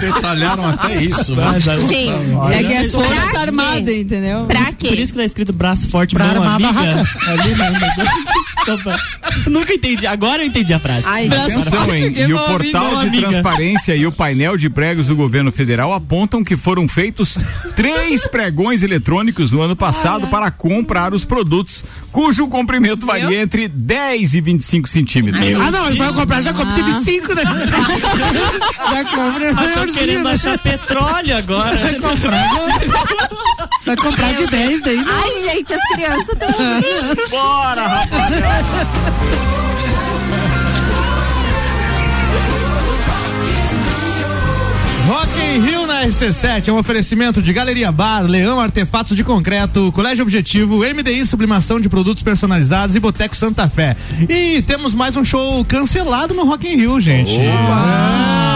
Detalharam até isso, né? Sim. É que é força armada, entendeu? Pra Por quê? isso que tá escrito braço forte, Pra mão amiga. Ali, né? Só pra- Nunca entendi. Agora eu entendi a frase. Ai. Atenção, hein? E o portal amigo, de transparência e o painel de pregos do governo federal apontam que foram feitos três pregões eletrônicos no ano passado para comprar os produtos, cujo comprimento varia entre 10 e 25 centímetros. Ah, não, ele vai comprar, já compra de 25, né? já compra, Eu tô querendo né? achar petróleo agora. Vai comprar, vai comprar de 10 daí, né? Ai, gente, as crianças estão. Bora, rapaziada! Rock in Rio na RC7 é um oferecimento de Galeria Bar, Leão Artefatos de Concreto, Colégio Objetivo, MDI Sublimação de Produtos Personalizados e Boteco Santa Fé. E temos mais um show cancelado no Rock in Rio, gente. Ah,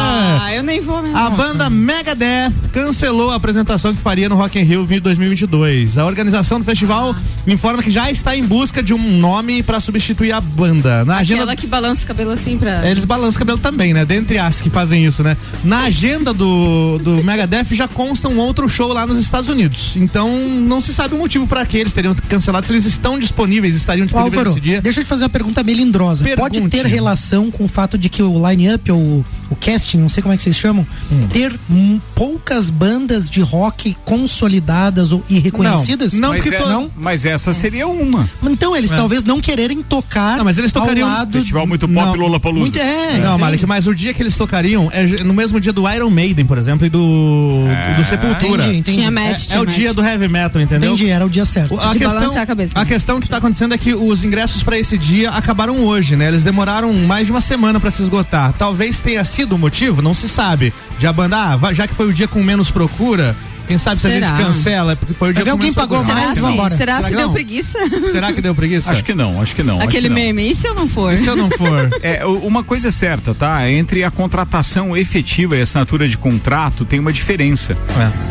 eu nem vou mesmo. A banda Megadeth cancelou a apresentação que faria no Rock in Rio 2022. A organização do festival informa que já está em busca de um nome para substituir a banda. Na agenda Aquela que balança o cabelo assim pra. É, Eles balançam o cabelo também, né? Dentre as que fazem isso, né? Na agenda do, do Megadeth já consta um outro show lá nos Estados Unidos. Então não se sabe o motivo para que eles teriam cancelado. Se eles estão disponíveis, estariam disponíveis Álvaro, nesse dia. deixa eu te fazer uma pergunta melindrosa. Pode ter relação com o fato de que o line-up ou o casting, não sei como é que vocês chamam, Hum. ter hum, poucas bandas de rock consolidadas ou e reconhecidas? mas, é- mas essa seria uma. Então, eles É. talvez não quererem tocar Não, mas eles tocariam ao lado Festival muito pop Não. Lollapalooza. Muito- é, não? Malik, mas o dia que eles tocariam é no mesmo dia do Iron Maiden, por exemplo, e do, É. do Sepultura. Entendi, entendi. Tinha match, É, tinha é o match. dia do heavy metal, entendeu? Entendi, era o dia certo. O- A De questão, a cabeça. a questão que está acontecendo é que os ingressos para esse dia acabaram hoje, né? Eles demoraram mais de uma semana para se esgotar. Talvez tenha sido o motivo, não se sabe. De a banda, ah, já que foi o dia com menos procura, quem sabe se a Será? gente cancela, é porque foi o dia com alguém pagou mais, Será, vamos. Será, Será se que deu preguiça? Será que deu preguiça? Acho que não, acho que não. acho Aquele que não. meme, e se eu não for? Se eu não for. É, uma coisa é certa, tá? Entre a contratação efetiva e a assinatura de contrato tem uma diferença.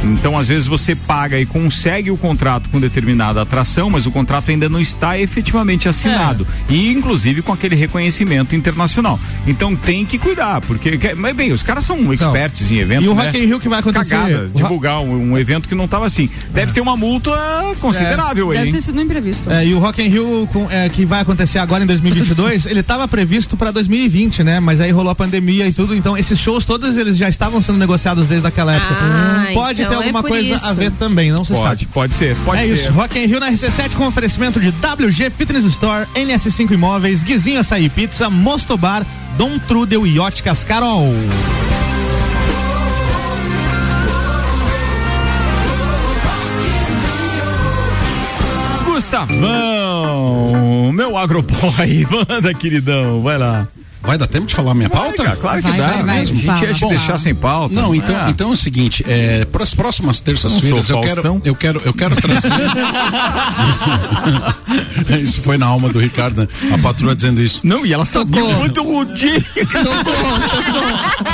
Então, às vezes, você paga e consegue o contrato com determinada atração, mas o contrato ainda não está efetivamente assinado. E, inclusive, com aquele reconhecimento internacional. Então, tem que cuidar, porque, que- mas bem, os caras são experts em evento. E o né? Rock in Rio que vai acontecer? Cagada, divulgar um, um evento que não estava assim. Deve ter uma multa considerável aí. Deve hein? ter sido um imprevisto. É, e o Rock in Rio com- é, que vai acontecer agora em 2022, ele estava previsto para 2020, né? Mas aí rolou a pandemia e tudo, então esses shows todos eles já estavam sendo negociados desde aquela época. Ah, pode então ter alguma é coisa isso. a ver também, não se Pode, sabe. pode ser, pode é ser. isso, Rock in Rio na RC7 com oferecimento de WG Fitness Store, NS5 Imóveis, Guizinho Açaí Pizza, Mostobar, Dom Trudel e Óticas Carol. Gustavão, meu agroboy, manda, queridão, vai lá. Vai dar tempo de falar minha pauta? cara, claro que Vai, dá. vai, vai, a gente ia te Bom, deixar sem pauta. Não, então, É. então é o seguinte, é, para as próximas terças-feiras eu quero, eu quero, eu quero trazer. isso foi na alma do Ricardo, né? a patroa dizendo isso. Não, e ela sabia muito mudinho.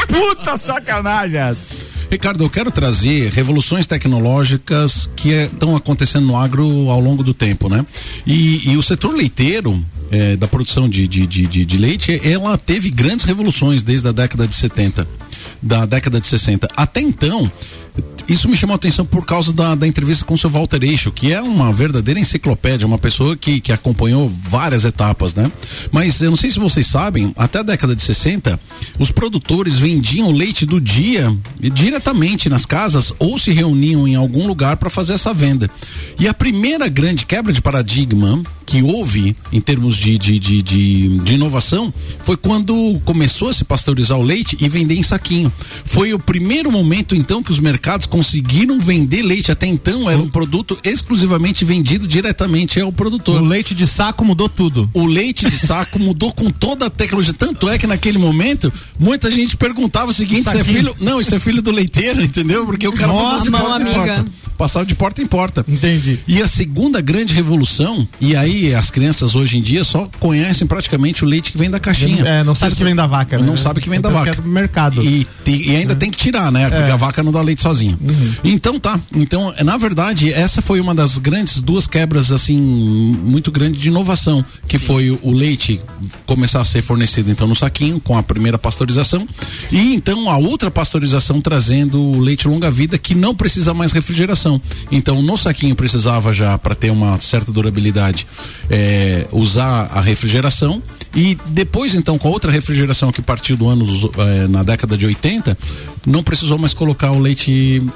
Puta sacanagem essa. Ricardo, eu quero trazer revoluções tecnológicas que estão acontecendo no agro ao longo do tempo, né? E, e o setor leiteiro, eh, da produção de, de, de- de leite, ela teve grandes revoluções desde a década de 70, da década de 60. Até então, isso me chamou a atenção por causa da, da entrevista com o seu Walter Eixo, que é uma verdadeira enciclopédia, uma pessoa que, que acompanhou várias etapas, né? Mas eu não sei se vocês sabem, até a década de 60, os produtores vendiam leite do dia diretamente nas casas ou se reuniam em algum lugar para fazer essa venda. E a primeira grande quebra de paradigma que houve em termos de, de, de, de, de inovação foi quando começou a se pasteurizar o leite e vender em saquinho. Foi o primeiro momento, então, que os mercados conseguiram vender leite. Até então era um produto exclusivamente vendido diretamente ao produtor. O leite de saco mudou tudo. O leite de saco mudou com toda a tecnologia. Tanto é que naquele momento, muita gente perguntava o seguinte: isso é filho. Não, isso é filho do leiteiro, entendeu? Porque o cara Nossa, passava de porta em amiga. porta. Passava de porta em porta. Entendi. E a segunda grande revolução, e aí as crianças hoje em dia só conhecem praticamente o leite que vem da caixinha. É, não sabe que vem da vaca, né? Não sabe que vem da vaca. que é do mercado. E, e ainda tem que tirar, né? Porque É. A vaca não dá leite sozinha. Então tá. Então, na verdade, essa foi uma das grandes duas quebras, assim, muito grande de inovação, que foi o, o leite começar a ser fornecido então no saquinho com a primeira pasteurização e então a outra pasteurização trazendo o leite longa vida que não precisa mais refrigeração. Então no saquinho precisava já para ter uma certa durabilidade é, usar a refrigeração e depois então com a outra refrigeração que partiu do ano é, na década de 80 não precisou mais colocar o leite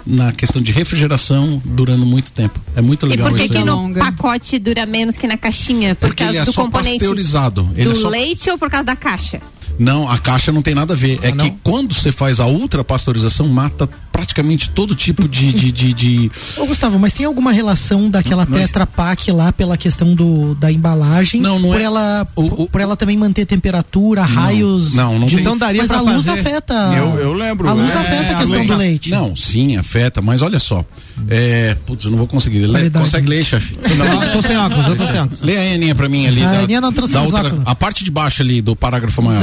na questão de refrigeração durando muito tempo. É muito E legal por que, isso. que no pacote dura menos que na caixinha? Por Porque causa ele é do só componente pasteurizado. Ele do é só- leite ou por causa da caixa? Não, a caixa não tem nada a ver. Ah, É que quando você faz a ultrapasteurização, mata praticamente todo tipo de. de, de, de- Ô, Gustavo, mas tem alguma relação daquela Não, mas- Tetra Pak lá pela questão do, da embalagem? Não, não por é. Ela, por, por ela também manter temperatura, raios. não, não de- tem. Então daria Mas pra a luz fazer- afeta. Eu- eu lembro, A luz é, afeta a a questão luz do a- leite. Não, sim, afeta, mas olha só. É, putz, eu não vou conseguir. Qualidade. consegue ler, chefe? Sem- tô sem óculos, eu tô sem óculos. Lê a Aninha pra mim ali. A da- Aninha não trouxe da outra, a parte de baixo ali do parágrafo maior.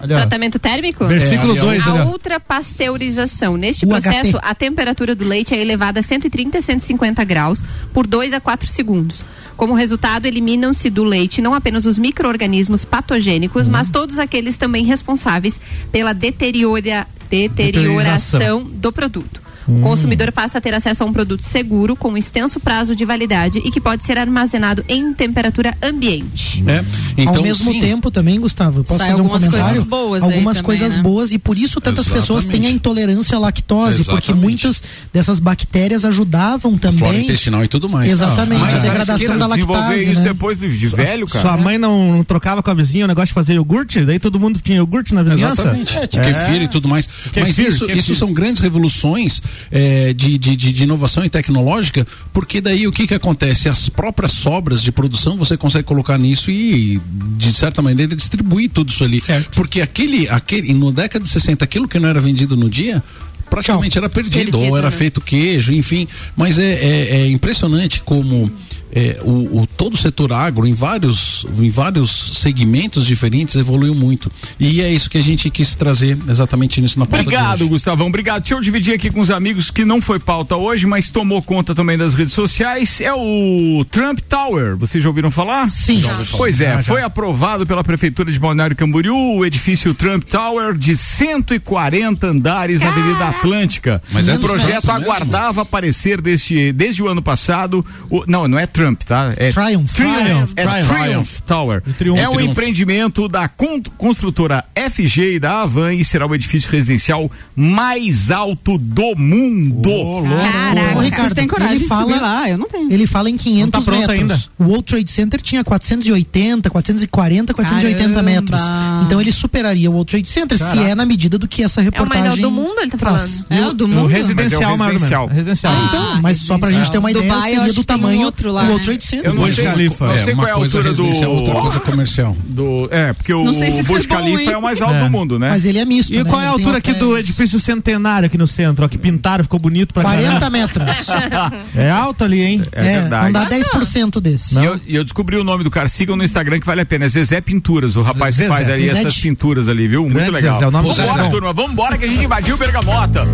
Tratamento térmico? Versículo É, ali, ó. dois, ali, A ultrapasteurização. Neste UHT. processo, a temperatura do leite é elevada a 130 a 150 graus por 2 a 4 segundos. Como resultado, eliminam-se do leite não apenas os micro-organismos patogênicos, Uhum. mas todos aqueles também responsáveis pela deteriora- deterioração do produto. O Hum. consumidor passa a ter acesso a um produto seguro, com um extenso prazo de validade e que pode ser armazenado em temperatura ambiente. É. Então, Ao mesmo sim. tempo também, Gustavo, eu posso Sai fazer um algumas comentário? coisas boas aí algumas também, coisas né? boas e por isso tantas pessoas têm a Exatamente. intolerância à lactose, porque Exatamente. muitas dessas bactérias ajudavam Flora também. intestinal e tudo mais. Exatamente, Mas a degradação da lactase, isso né? depois de, de velho, cara. Sua mãe não, não trocava com a vizinha o negócio de fazer iogurte? Daí todo mundo tinha iogurte na vizinhança? Exatamente. É, Kefir e tudo mais. Mas Kefir, isso, kefir. isso são grandes revoluções é, de, de, de, de inovação e tecnológica, porque daí o que que acontece? As próprias sobras de produção você consegue colocar nisso e, de certa maneira, distribuir tudo isso ali. Porque aquele, aquele, no década de 60, aquilo que não era vendido no dia, praticamente era perdido, Perdido, ou era né? feito queijo, enfim. Mas é, é, é impressionante como é, o, o- todo o setor agro, em vários, em vários segmentos diferentes, evoluiu muito. E é isso que a gente quis trazer exatamente nisso na pauta de Obrigado, hoje. Gustavão. Obrigado. Deixa eu dividir aqui com os amigos que não foi pauta hoje, mas tomou conta também das redes sociais. É o Trump Tower. Vocês já ouviram falar? Sim. Já. Pois é, Já, já. foi aprovado pela Prefeitura de Balneário Camboriú o edifício Trump Tower de 140 andares na Avenida Atlântica. Mas é o projeto Trump mesmo? aguardava aparecer deste, desde o ano passado. o- não, não é Trump, tá? É Triumph. Triumph, é Triumph. Triumph Tower. Triumph. É um Triumph. empreendimento da con- construtora FG e da Avan e será o edifício residencial mais alto do mundo. Caraca. Ô, Ricardo, Vocês têm coragem ele de fala- subir lá? Eu não tenho. Ele fala em 500 Não tá metros. ainda. O World Trade Center tinha 480, 440, 480 Caramba. metros. Então ele superaria o World Trade Center se é na medida do que essa É o reportagem mais alto do mundo, ele tá traz. falando. É o do O mundo? residencial, Mas é o residencial. Residencial. Ah, então, mas só pra gente ter uma ideia, Dubai, eu seria do um tamanho outro lá, World? Trade Center. Eu não Burj sei, Khalifa. não É, sei uma qual é a coisa altura do, residencial, outra coisa comercial. do. É, porque o se isso Burj é bom, Khalifa é o mais alto É. do mundo, né? Mas ele é misto, E né? qual é a altura aqui do edifício centenário aqui no centro, ó, que pintaram, ficou bonito pra 40 caramba. metros. É alto ali, hein? É verdade. Não dá 10% desse. E eu, eu descobri o nome do cara, sigam no Instagram que vale a pena. É Zezé Pinturas, o rapaz que Zezé. faz ali Zezé. essas pinturas ali, viu? Muito legal. O do Vambora, turma, vambora que a gente invadiu Bergamota.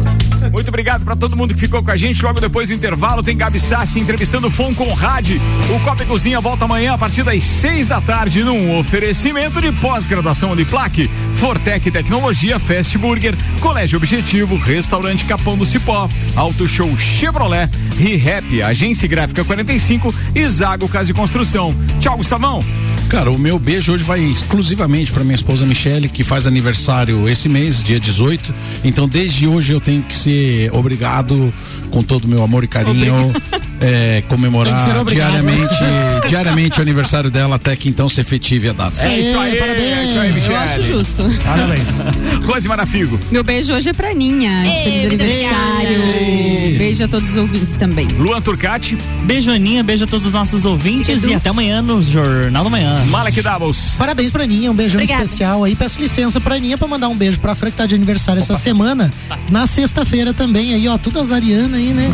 Muito obrigado pra todo mundo que ficou com a gente. Logo depois do intervalo tem Gabi Sassi entrevistando Fon Conrad. O Copa e Cozinha volta amanhã a partir das seis da tarde num oferecimento de pós-graduação Uniplaque, Fortec Tecnologia, Fast Burger, Colégio Objetivo, Restaurante Capão do Cipó, Auto Show Chevrolet, ReHap, Agência Gráfica 45 e Zago Casa e Construção. Tchau, Gustavão. Cara, o meu beijo hoje vai exclusivamente para minha esposa Michele, que faz aniversário esse mês, dia 18. Então, desde hoje eu tenho que ser obrigado, com todo o meu amor e carinho, é, comemorar diariamente, diariamente o aniversário dela até que então se efetive a data. É isso aí, parabéns. é isso aí, Eu Michele. acho justo. Parabéns. Rose Marafigo. Meu beijo hoje é pra Ninha. Feliz aniversário. Beijo a todos os ouvintes também. Luan Turcati, Beijo, Aninha. Beijo a todos os nossos ouvintes e até amanhã no Jornal da Manhã. Malek Davos. Parabéns pra Aninha, um beijão Obrigada. especial aí. Peço licença pra Aninha pra mandar um beijo pra Fran que tá de aniversário essa semana. Na sexta-feira também aí, ó, tudo azariana aí, né?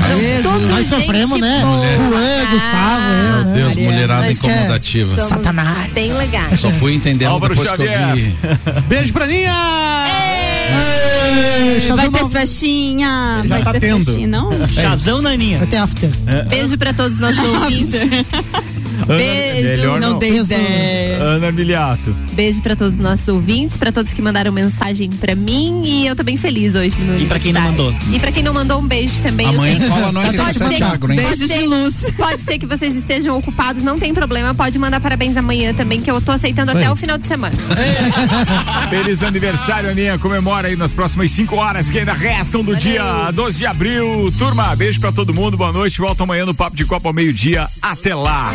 Nós sofremos, né? Boa. Juan, Gustavo, eu, Meu né? Deus, mulherada incomodativa. somos Satanás. Bem legais. Só fui entender depois que eu Xavier. vi. Beijo pra Ninha! Vai ter festinha. Já vai tá ter tendo. festinha, não? Chazão na Aninha. Vai ter after. Beijo pra todos os nossos ouvintes. Beijo. melhor Não não. tem ideia. Ana Miliato. Beijo pra todos os nossos ouvintes, pra todos que mandaram mensagem pra mim e eu tô bem feliz hoje no E pra quem não mandou. E pra quem não mandou, um beijo também. eu Amanhã sei. cola nós Pode que ser- é agro, hein? Pode Beijo de luz. Pode ser que vocês estejam ocupados, não tem problema. Pode mandar parabéns amanhã também, que eu tô aceitando até o final de semana. Feliz aniversário, Aninha. Comemora aí nas próximas 5 horas que ainda restam do dia 12 de abril. Turma, beijo pra todo mundo. Boa noite. Volta amanhã no Papo de Copa ao meio-dia. Até lá.